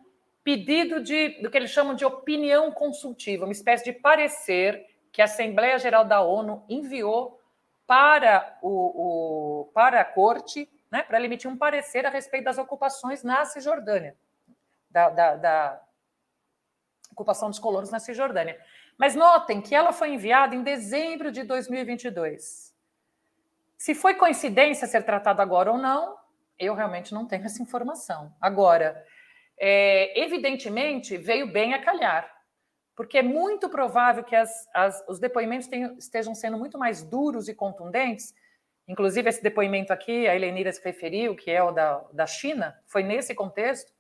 pedido de, do que eles chamam de opinião consultiva, uma espécie de parecer que a Assembleia Geral da ONU enviou para, o, o para a Corte, né, para emitir um parecer a respeito das ocupações na Cisjordânia, da, da, da ocupação dos colonos na Cisjordânia. Mas notem que ela foi enviada em dezembro de 2022. Se foi coincidência ser tratado agora ou não, eu realmente não tenho essa informação. Agora, é, evidentemente, veio bem a calhar, porque é muito provável que as, as, os depoimentos tenham, estejam sendo muito mais duros e contundentes Inclusive, esse depoimento aqui, a Helenira se referiu, que é o da, da China, foi nesse contexto,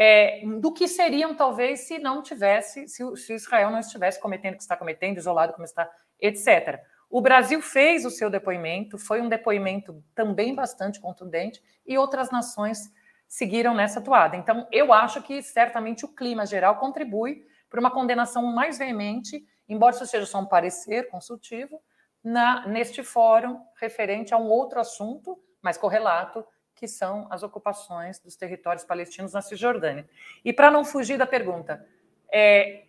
é, do que seriam, talvez, se não tivesse, se, se Israel não estivesse cometendo o que está cometendo, isolado como está, etc. O Brasil fez o seu depoimento, foi um depoimento também bastante contundente, e outras nações seguiram nessa toada. Então, eu acho que certamente o clima geral contribui para uma condenação mais veemente, embora isso seja só um parecer consultivo, na, neste fórum referente a um outro assunto, mais correlato, que são as ocupações dos territórios palestinos na Cisjordânia. E para não fugir da pergunta, é,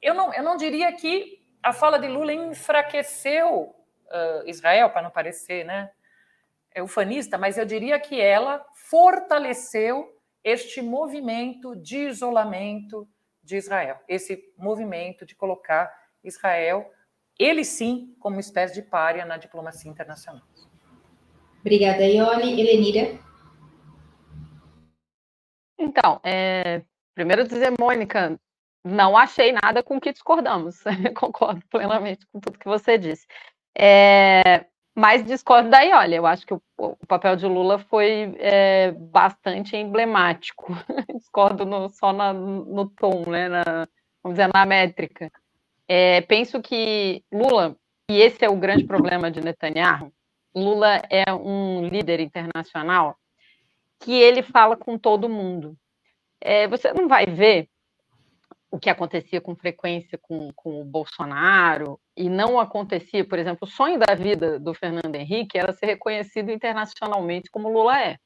eu, não, eu não diria que a fala de Lula enfraqueceu uh, Israel, para não parecer né, eufanista, mas eu diria que ela fortaleceu este movimento de isolamento de Israel, esse movimento de colocar Israel, ele sim, como espécie de párea na diplomacia internacional. Obrigada, Ioli. Helenira? Então, é, primeiro dizer, Mônica, não achei nada com que discordamos. Concordo plenamente com tudo que você disse. É, mas discordo daí, olha, eu acho que o, papel de Lula foi é, bastante emblemático. discordo no, só na, no tom, né, na, vamos dizer, na métrica. É, penso que Lula, e esse é o grande problema de Netanyahu, Lula é um líder internacional que ele fala com todo mundo. É, você não vai ver o que acontecia com frequência com, com o Bolsonaro, e não acontecia, por exemplo, o sonho da vida do Fernando Henrique era ser reconhecido internacionalmente como Lula é.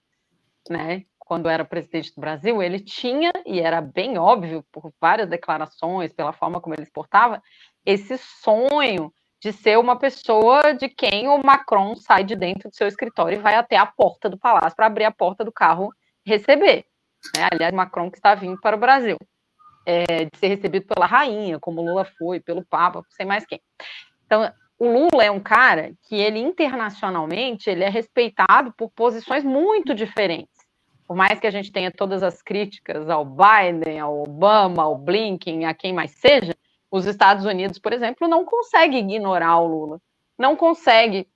Né? Quando era presidente do Brasil, ele tinha, e era bem óbvio por várias declarações, pela forma como ele exportava, esse sonho de ser uma pessoa de quem o Macron sai de dentro do seu escritório e vai até a porta do palácio para abrir a porta do carro receber. Né? Aliás, Macron que está vindo para o Brasil é, de ser recebido pela rainha, como Lula foi, pelo Papa, sei mais quem. Então, o Lula é um cara que ele internacionalmente ele é respeitado por posições muito diferentes. Por mais que a gente tenha todas as críticas ao Biden, ao Obama, ao Blinken, a quem mais seja, os Estados Unidos, por exemplo, não consegue ignorar o Lula, não consegue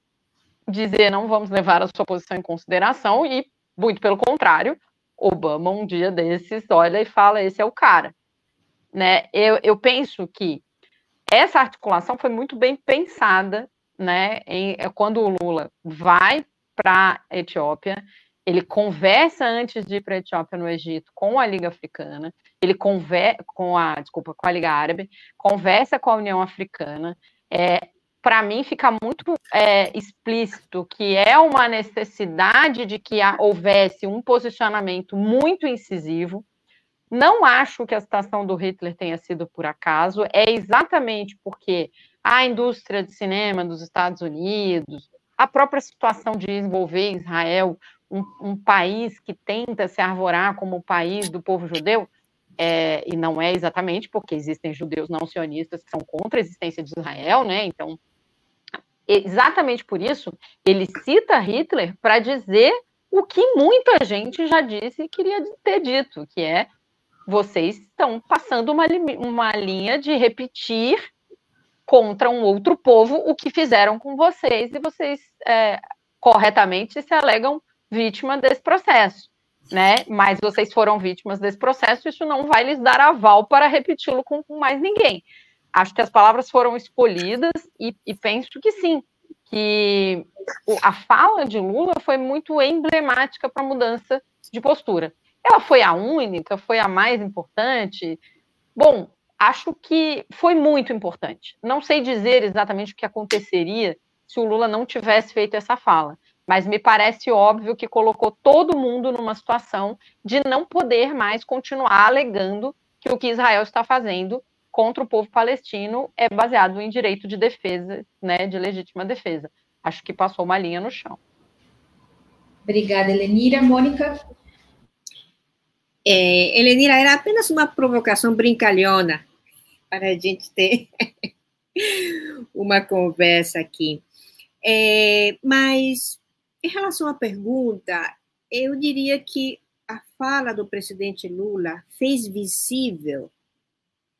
dizer não vamos levar a sua posição em consideração e muito pelo contrário, Obama um dia desses olha e fala esse é o cara né? Eu, eu penso que essa articulação foi muito bem pensada, né? Em, quando o Lula vai para a Etiópia, ele conversa antes de ir para a Etiópia no Egito com a Liga Africana, ele conversa com a, desculpa, com a Liga Árabe, conversa com a União Africana. É, para mim fica muito é, explícito que é uma necessidade de que houvesse um posicionamento muito incisivo, não acho que a citação do Hitler tenha sido por acaso, é exatamente porque a indústria de cinema dos Estados Unidos, a própria situação de envolver Israel, um, um país que tenta se arvorar como o país do povo judeu, é, e não é exatamente porque existem judeus não sionistas que são contra a existência de Israel, né? Então, exatamente por isso, ele cita Hitler para dizer o que muita gente já disse e queria ter dito, que é vocês estão passando uma, uma linha de repetir contra um outro povo o que fizeram com vocês e vocês é, corretamente se alegam vítima desse processo, né? Mas vocês foram vítimas desse processo, isso não vai lhes dar aval para repeti-lo com, com, mais ninguém. Acho que as palavras foram escolhidas e, e penso que sim, que a fala de Lula foi muito emblemática para a mudança de postura. Ela foi a única? Foi a mais importante? Bom, acho que foi muito importante. Não sei dizer exatamente o que aconteceria se o Lula não tivesse feito essa fala, mas me parece óbvio que colocou todo mundo numa situação de não poder mais continuar alegando que o que Israel está fazendo contra o povo palestino é baseado em direito de defesa, né, de legítima defesa. Acho que passou uma linha no chão. Obrigada, Elenira. Mônica? É, Elenira, era apenas uma provocação brincalhona para a gente ter uma conversa aqui. É, mas, em relação à pergunta, eu diria que a fala do presidente Lula fez visível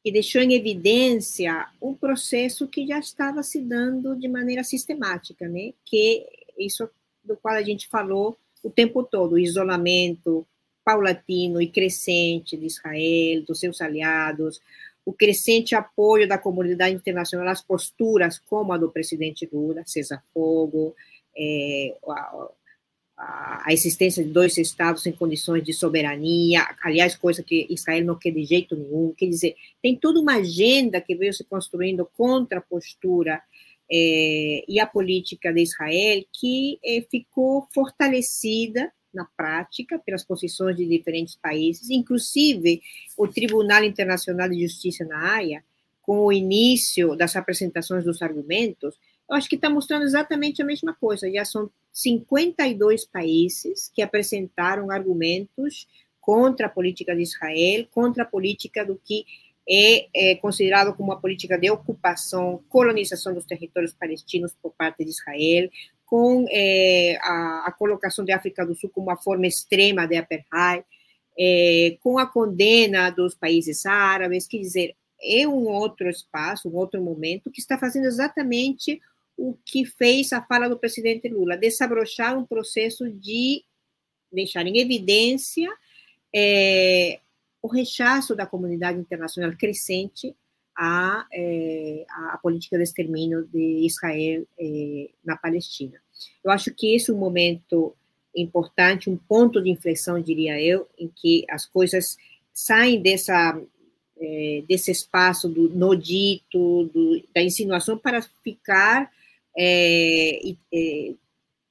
e deixou em evidência um processo que já estava se dando de maneira sistemática, né? Que isso do qual a gente falou o tempo todo, o isolamento paulatino e crescente de Israel, dos seus aliados, o crescente apoio da comunidade internacional às posturas como a do presidente Lula, cessar fogo, é, a, a, existência de dois estados em condições de soberania, aliás, coisa que Israel não quer de jeito nenhum. Quer dizer, tem toda uma agenda que veio se construindo contra a postura é, e a política de Israel que é, ficou fortalecida na prática pelas posições de diferentes países, inclusive o Tribunal Internacional de Justiça na Haia, com o início das apresentações dos argumentos, eu acho que está mostrando exatamente a mesma coisa. Já são 52 países que apresentaram argumentos contra a política de Israel, contra a política do que é, é, considerado como uma política de ocupação, colonização dos territórios palestinos por parte de Israel, com é, a, a, colocação da África do Sul como uma forma extrema de apartheid, é, com a condena dos países árabes, quer dizer, é um outro espaço, um outro momento que está fazendo exatamente o que fez a fala do presidente Lula, desabrochar um processo de deixar em evidência é, o rechaço da comunidade internacional crescente à, é, à política de extermínio de Israel é, na Palestina. Eu acho que esse é um momento importante, um ponto de inflexão, diria eu, em que as coisas saem dessa é, desse espaço do no dito, do, da insinuação para ficar é, é,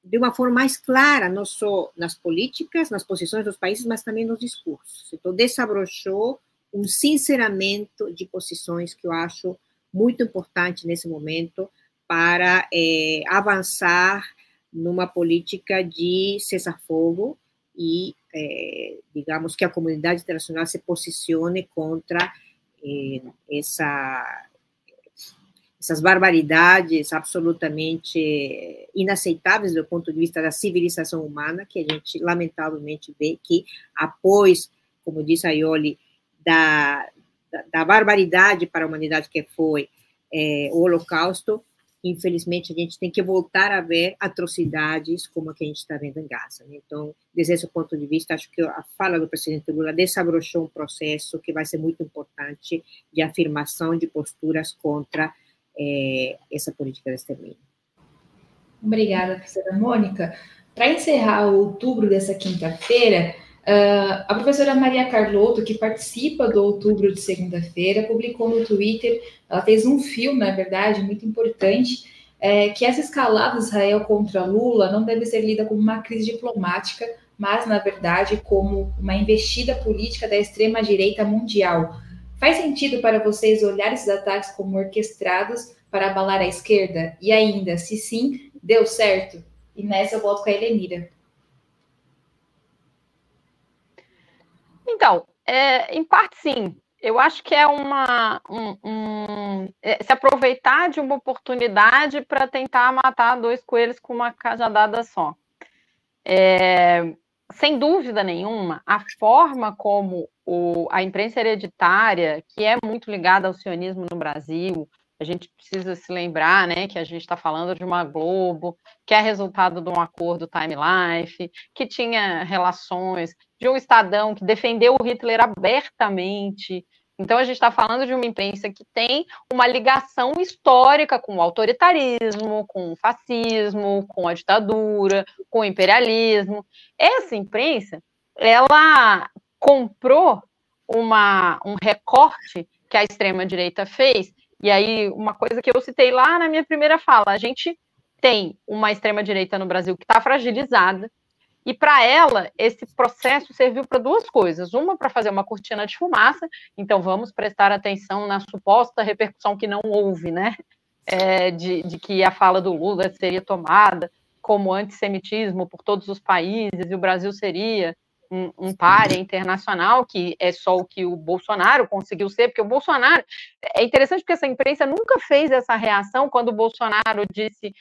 de uma forma mais clara, não só nas políticas, nas posições dos países, mas também nos discursos. Então, desabrochou um sinceramento de posições que eu acho muito importante nesse momento para é, avançar numa política de cessar-fogo e, é, digamos, que a comunidade internacional se posicione contra é, essa essas barbaridades absolutamente inaceitáveis do ponto de vista da civilização humana, que a gente lamentavelmente vê que após, como disse a Ioli, da, da, da barbaridade para a humanidade que foi é, o Holocausto, infelizmente a gente tem que voltar a ver atrocidades como a que a gente está vendo em Gaza. Né? Então, desde esse ponto de vista, acho que a fala do presidente Lula desabrochou um processo que vai ser muito importante de afirmação de posturas contra é, essa política de extermínio. Obrigada, professora Mônica. Para encerrar o outubro dessa quinta-feira, uh, a professora Maria Carlotto, que participa do outubro de segunda-feira, publicou no Twitter, ela fez um filme, na verdade, muito importante, é, que essa escalada de Israel contra Lula não deve ser lida como uma crise diplomática, mas, na verdade, como uma investida política da extrema-direita mundial Faz sentido para vocês olhar esses ataques como orquestrados para abalar a esquerda? E ainda, se sim, deu certo? E nessa eu volto com a Helenira. Então, é, em parte sim. Eu acho que é uma um, um, é, se aproveitar de uma oportunidade para tentar matar dois coelhos com uma cajadada só. É, sem dúvida nenhuma, a forma como o, a imprensa hereditária, que é muito ligada ao sionismo no Brasil, a gente precisa se lembrar né, que a gente está falando de uma Globo, que é resultado de um acordo Time Life, que tinha relações de um Estadão que defendeu o Hitler abertamente, então, a gente está falando de uma imprensa que tem uma ligação histórica com o autoritarismo, com o fascismo, com a ditadura, com o imperialismo. Essa imprensa, ela comprou uma, um recorte que a extrema-direita fez, e aí uma coisa que eu citei lá na minha primeira fala, a gente tem uma extrema-direita no Brasil que está fragilizada, e para ela, esse processo serviu para duas coisas. Uma, para fazer uma cortina de fumaça, então vamos prestar atenção na suposta repercussão que não houve, né? É, de, de que a fala do Lula seria tomada como antissemitismo por todos os países e o Brasil seria um, um páreo internacional, que é só o que o Bolsonaro conseguiu ser, porque o Bolsonaro. É interessante porque essa imprensa nunca fez essa reação quando o Bolsonaro disse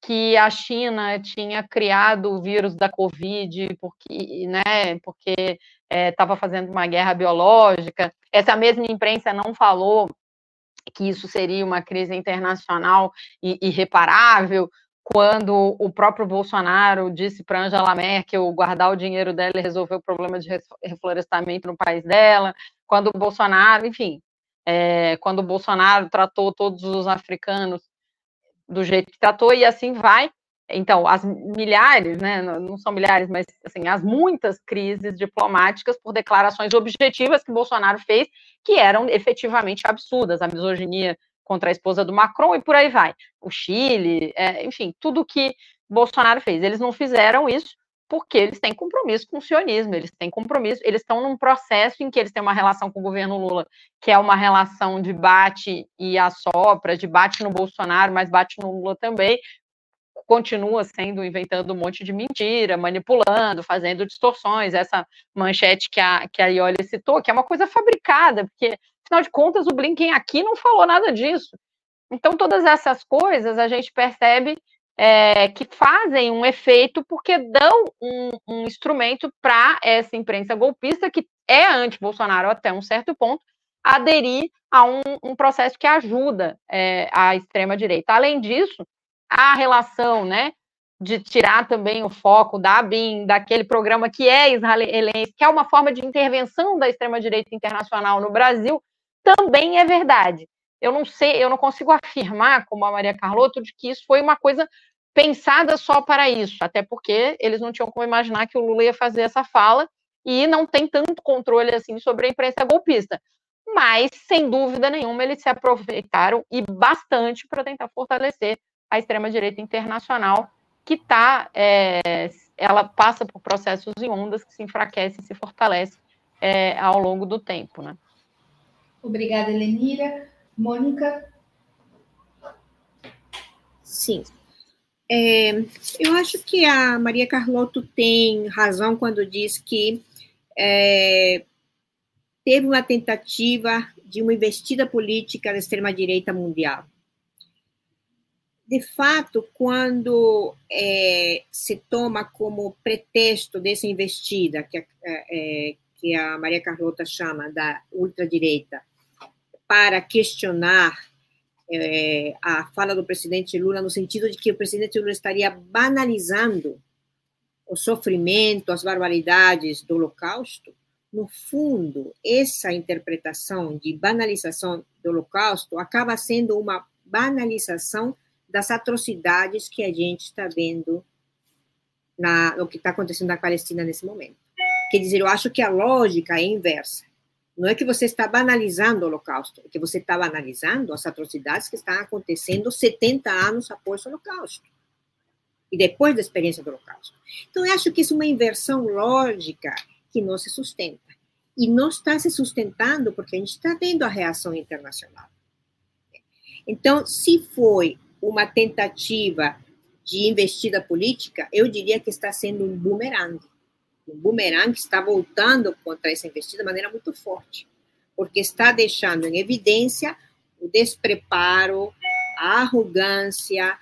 que a China tinha criado o vírus da Covid porque, né, porque estava é, fazendo uma guerra biológica. Essa mesma imprensa não falou que isso seria uma crise internacional irreparável, quando o próprio Bolsonaro disse para Angela Merkel guardar o dinheiro dela e resolver o problema de reflorestamento no país dela, quando o Bolsonaro, enfim, é, quando o Bolsonaro tratou todos os africanos do jeito que tratou, e assim vai. Então, as milhares, né, não são milhares, mas assim, as muitas crises diplomáticas por declarações objetivas que Bolsonaro fez, que eram efetivamente absurdas, a misoginia contra a esposa do Macron e por aí vai. O Chile, é, enfim, tudo que Bolsonaro fez. Eles não fizeram isso porque eles têm compromisso com o sionismo, eles têm compromisso, eles estão num processo em que eles têm uma relação com o governo Lula, que é uma relação de bate e assopra, de bate no Bolsonaro, mas bate no Lula também, continua sendo inventando um monte de mentira, manipulando, fazendo distorções, essa manchete que a, que a Ioli citou, que é uma coisa fabricada, porque, afinal de contas, o Blinken aqui não falou nada disso. Então, todas essas coisas a gente percebe é, que fazem um efeito porque dão um, um instrumento para essa imprensa golpista, que é anti-Bolsonaro até um certo ponto, aderir a um, um processo que ajuda é, a extrema-direita. Além disso, a relação né, de tirar também o foco da ABIN, daquele programa que é israelense, que é uma forma de intervenção da extrema-direita internacional no Brasil, também é verdade eu não sei, eu não consigo afirmar, como a Maria Carlotto, de que isso foi uma coisa pensada só para isso, até porque eles não tinham como imaginar que o Lula ia fazer essa fala e não tem tanto controle assim sobre a imprensa golpista. Mas, sem dúvida nenhuma, eles se aproveitaram e bastante para tentar fortalecer a extrema-direita internacional, que está, é, ela passa por processos em ondas que se enfraquece e se fortalece é, ao longo do tempo. Né? Obrigada, Lenira. Mônica? Sim. É, eu acho que a Maria Carlotto tem razão quando diz que é, teve uma tentativa de uma investida política da extrema-direita mundial. De fato, quando é, se toma como pretexto dessa investida, que, é, é que a Maria Carlota chama da ultradireita, para questionar é, a fala do presidente Lula no sentido de que o presidente Lula estaria banalizando o sofrimento, as barbaridades do Holocausto, no fundo, essa interpretação de banalização do Holocausto acaba sendo uma banalização das atrocidades que a gente está vendo na, no que está acontecendo na Palestina nesse momento. Quer dizer, eu acho que a lógica é inversa. Não é que você está banalizando o Holocausto, é que você está banalizando as atrocidades que estão acontecendo 70 anos após o Holocausto e depois da experiência do Holocausto. Então, eu acho que isso é uma inversão lógica que não se sustenta. E não está se sustentando porque a gente está vendo a reação internacional. Então, se foi uma tentativa de investida política, eu diria que está sendo um bumerangue um bumerangue está voltando contra essa investida de maneira muito forte, porque está deixando em evidência o despreparo, a arrogância,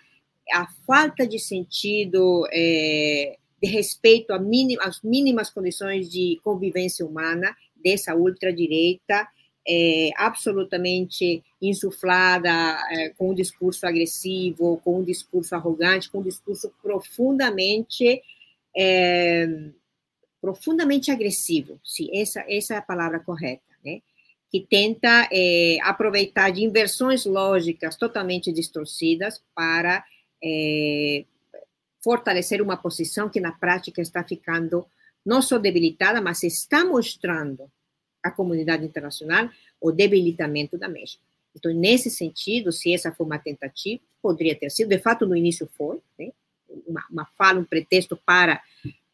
a falta de sentido é, de respeito às mínimas condições de convivência humana dessa ultradireita, é, absolutamente insuflada, é, com um discurso agressivo, com um discurso arrogante, com um discurso profundamente é, profundamente agressivo, se essa, essa é a palavra correta, né? que tenta é, aproveitar de inversões lógicas totalmente distorcidas para é, fortalecer uma posição que na prática está ficando não só debilitada, mas está mostrando à comunidade internacional o debilitamento da mesma. Então, nesse sentido, se essa foi uma tentativa, poderia ter sido, de fato, no início foi, né? uma, uma fala, um pretexto para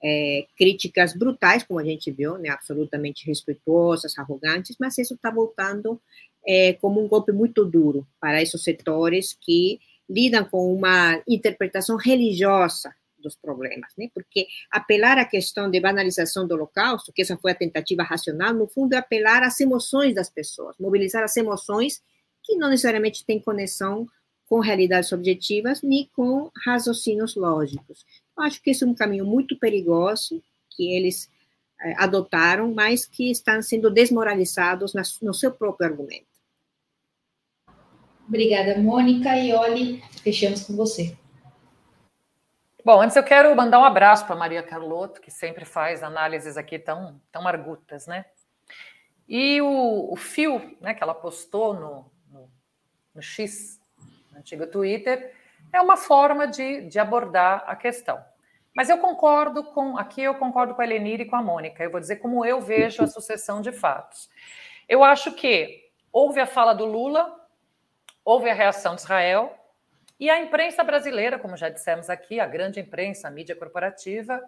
é, críticas brutais, como a gente viu, né, absolutamente respeituosas, arrogantes, mas isso está voltando é, como um golpe muito duro para esses setores que lidam com uma interpretação religiosa dos problemas, né? Porque apelar à questão de banalização do Holocausto, que essa foi a tentativa racional, no fundo é apelar às emoções das pessoas, mobilizar as emoções que não necessariamente têm conexão com realidades objetivas nem com raciocínios lógicos. Eu acho que esse é um caminho muito perigoso que eles é, adotaram, mas que estão sendo desmoralizados no seu próprio argumento. Obrigada, Mônica. E olhe, fechamos com você. Bom, antes eu quero mandar um abraço para Maria Carlotto, que sempre faz análises aqui tão, tão argutas, né? E o, o fio né, que ela postou no, no, no X, no antigo Twitter, é uma forma de, de abordar a questão. Mas eu concordo com, aqui eu concordo com a Elenir e com a Mônica, eu vou dizer como eu vejo a sucessão de fatos. Eu acho que houve a fala do Lula, houve a reação de Israel, e a imprensa brasileira, como já dissemos aqui, a grande imprensa, a mídia corporativa,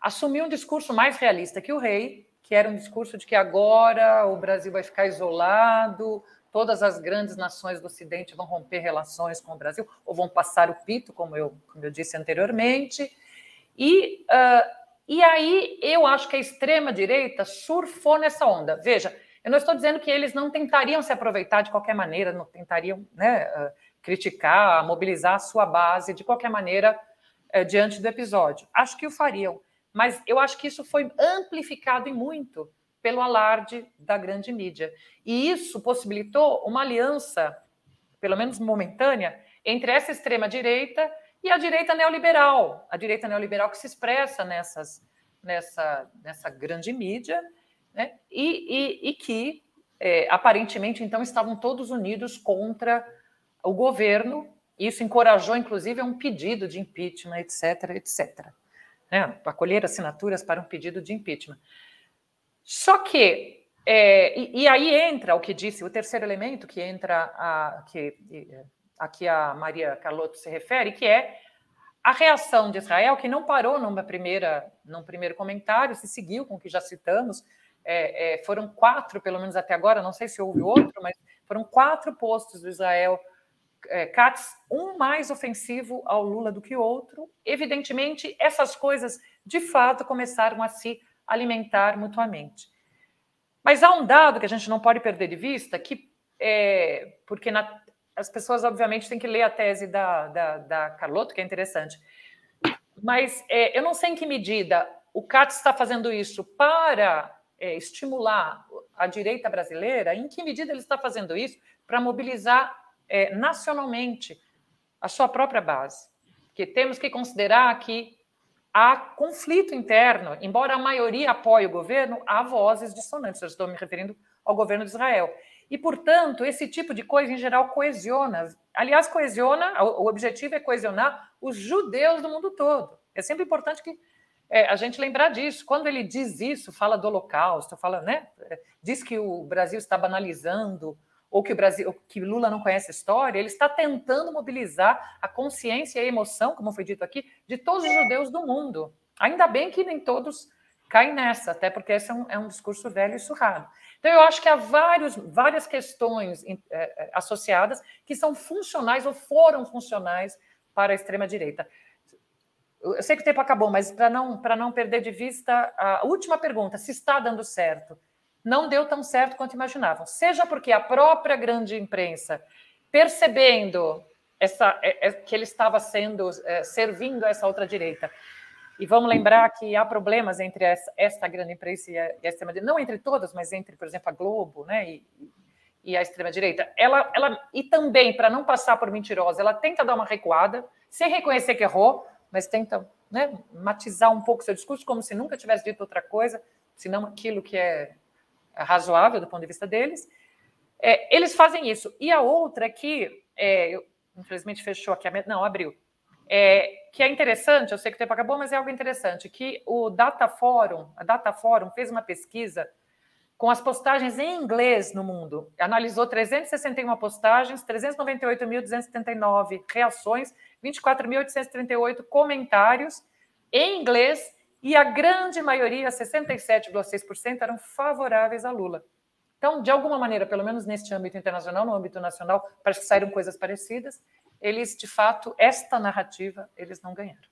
assumiu um discurso mais realista que o rei, que era um discurso de que agora o Brasil vai ficar isolado, todas as grandes nações do Ocidente vão romper relações com o Brasil, ou vão passar o pito, como eu, como eu disse anteriormente. E, uh, e aí eu acho que a extrema-direita surfou nessa onda. Veja, eu não estou dizendo que eles não tentariam se aproveitar de qualquer maneira, não tentariam né, uh, criticar, mobilizar a sua base de qualquer maneira uh, diante do episódio. Acho que o fariam, mas eu acho que isso foi amplificado e muito pelo alarde da grande mídia. E isso possibilitou uma aliança, pelo menos momentânea, entre essa extrema-direita e a direita neoliberal, a direita neoliberal que se expressa nessas, nessa, nessa grande mídia, né? e, e, e que é, aparentemente então estavam todos unidos contra o governo. Isso encorajou, inclusive, a um pedido de impeachment, etc., etc. Né? Acolher assinaturas para um pedido de impeachment. Só que, é, e, e, aí entra o que disse, o terceiro elemento que entra, a, que aqui a Maria Carlotto se refere, que é a reação de Israel, que não parou numa primeira, num primeiro comentário, se seguiu com o que já citamos, é, é, foram quatro, pelo menos até agora, não sei se houve outro, mas foram quatro postos do Israel é, Katz, um mais ofensivo ao Lula do que o outro. Evidentemente, essas coisas de fato começaram a se alimentar mutuamente. Mas há um dado que a gente não pode perder de vista, que é, porque na, as pessoas, obviamente, têm que ler a tese da, da, da Carlotto, que é interessante. Mas é, eu não sei em que medida o CAT está fazendo isso para é, estimular a direita brasileira, em que medida ele está fazendo isso para mobilizar é, nacionalmente a sua própria base. Que temos que considerar que há conflito interno, embora a maioria apoie o governo, há vozes dissonantes. Eu estou me referindo ao governo de Israel. E, portanto, esse tipo de coisa, em geral, coesiona. Aliás, coesiona, o objetivo é coesionar os judeus do mundo todo. É sempre importante que é, a gente lembrar disso. Quando ele diz isso, fala do Holocausto, fala, né? Diz que o Brasil está banalizando ou que o Brasil, que Lula não conhece a história, ele está tentando mobilizar a consciência e a emoção, como foi dito aqui, de todos os judeus do mundo. Ainda bem que nem todos caem nessa, até porque esse é um, é um discurso velho e surrado. Então, eu acho que há vários, várias questões é, associadas que são funcionais ou foram funcionais para a extrema-direita. Eu sei que o tempo acabou, mas para não, não perder de vista, a última pergunta: se está dando certo não deu tão certo quanto imaginavam. Seja porque a própria grande imprensa, percebendo essa, é, é, que ele estava sendo é, servindo essa outra direita, e vamos lembrar que há problemas entre essa, essa grande imprensa e a, a extrema-direita, não entre todas, mas entre, por exemplo, a Globo né, e, e a extrema-direita. Ela, ela, e também, para não passar por mentirosa, ela tenta dar uma recuada, sem reconhecer que errou, mas tenta né, matizar um pouco seu discurso, como se nunca tivesse dito outra coisa, senão aquilo que é razoável do ponto de vista deles. É, eles fazem isso. E a outra que, é, eu, infelizmente fechou aqui, não, abriu, é, que é interessante, eu sei que o tempo acabou, mas é algo interessante, que o Data Forum, a Data Forum fez uma pesquisa com as postagens em inglês no mundo. Analisou 361 postagens, 398.279 reações, 24.838 comentários em inglês e a grande maioria, 67,6%, eram favoráveis a Lula. Então, de alguma maneira, pelo menos neste âmbito internacional, no âmbito nacional, parece que saíram coisas parecidas. Eles, de fato, esta narrativa, eles não ganharam.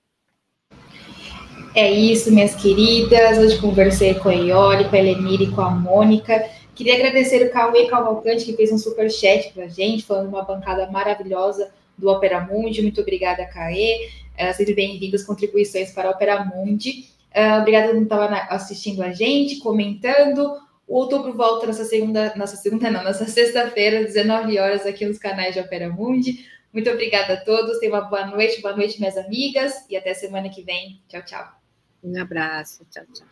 É isso, minhas queridas. Hoje conversei com a Ioli, com a Elenira e com a Mônica. Queria agradecer o Cauê Cavalcante, que fez um super chat para a gente, falando uma bancada maravilhosa do Opera Mundi. Muito obrigada, Cauê. Uh, sempre bem-vindo as contribuições para a Opera Mundi. Uh, obrigada por estar assistindo a gente, comentando. O outubro volta nessa segunda, nessa segunda não, nessa sexta-feira, 19 horas, aqui nos canais de Opera Mundi. Muito obrigada a todos, tenham uma boa noite, boa noite, minhas amigas, e até semana que vem. Tchau, tchau. Um abraço, tchau, tchau.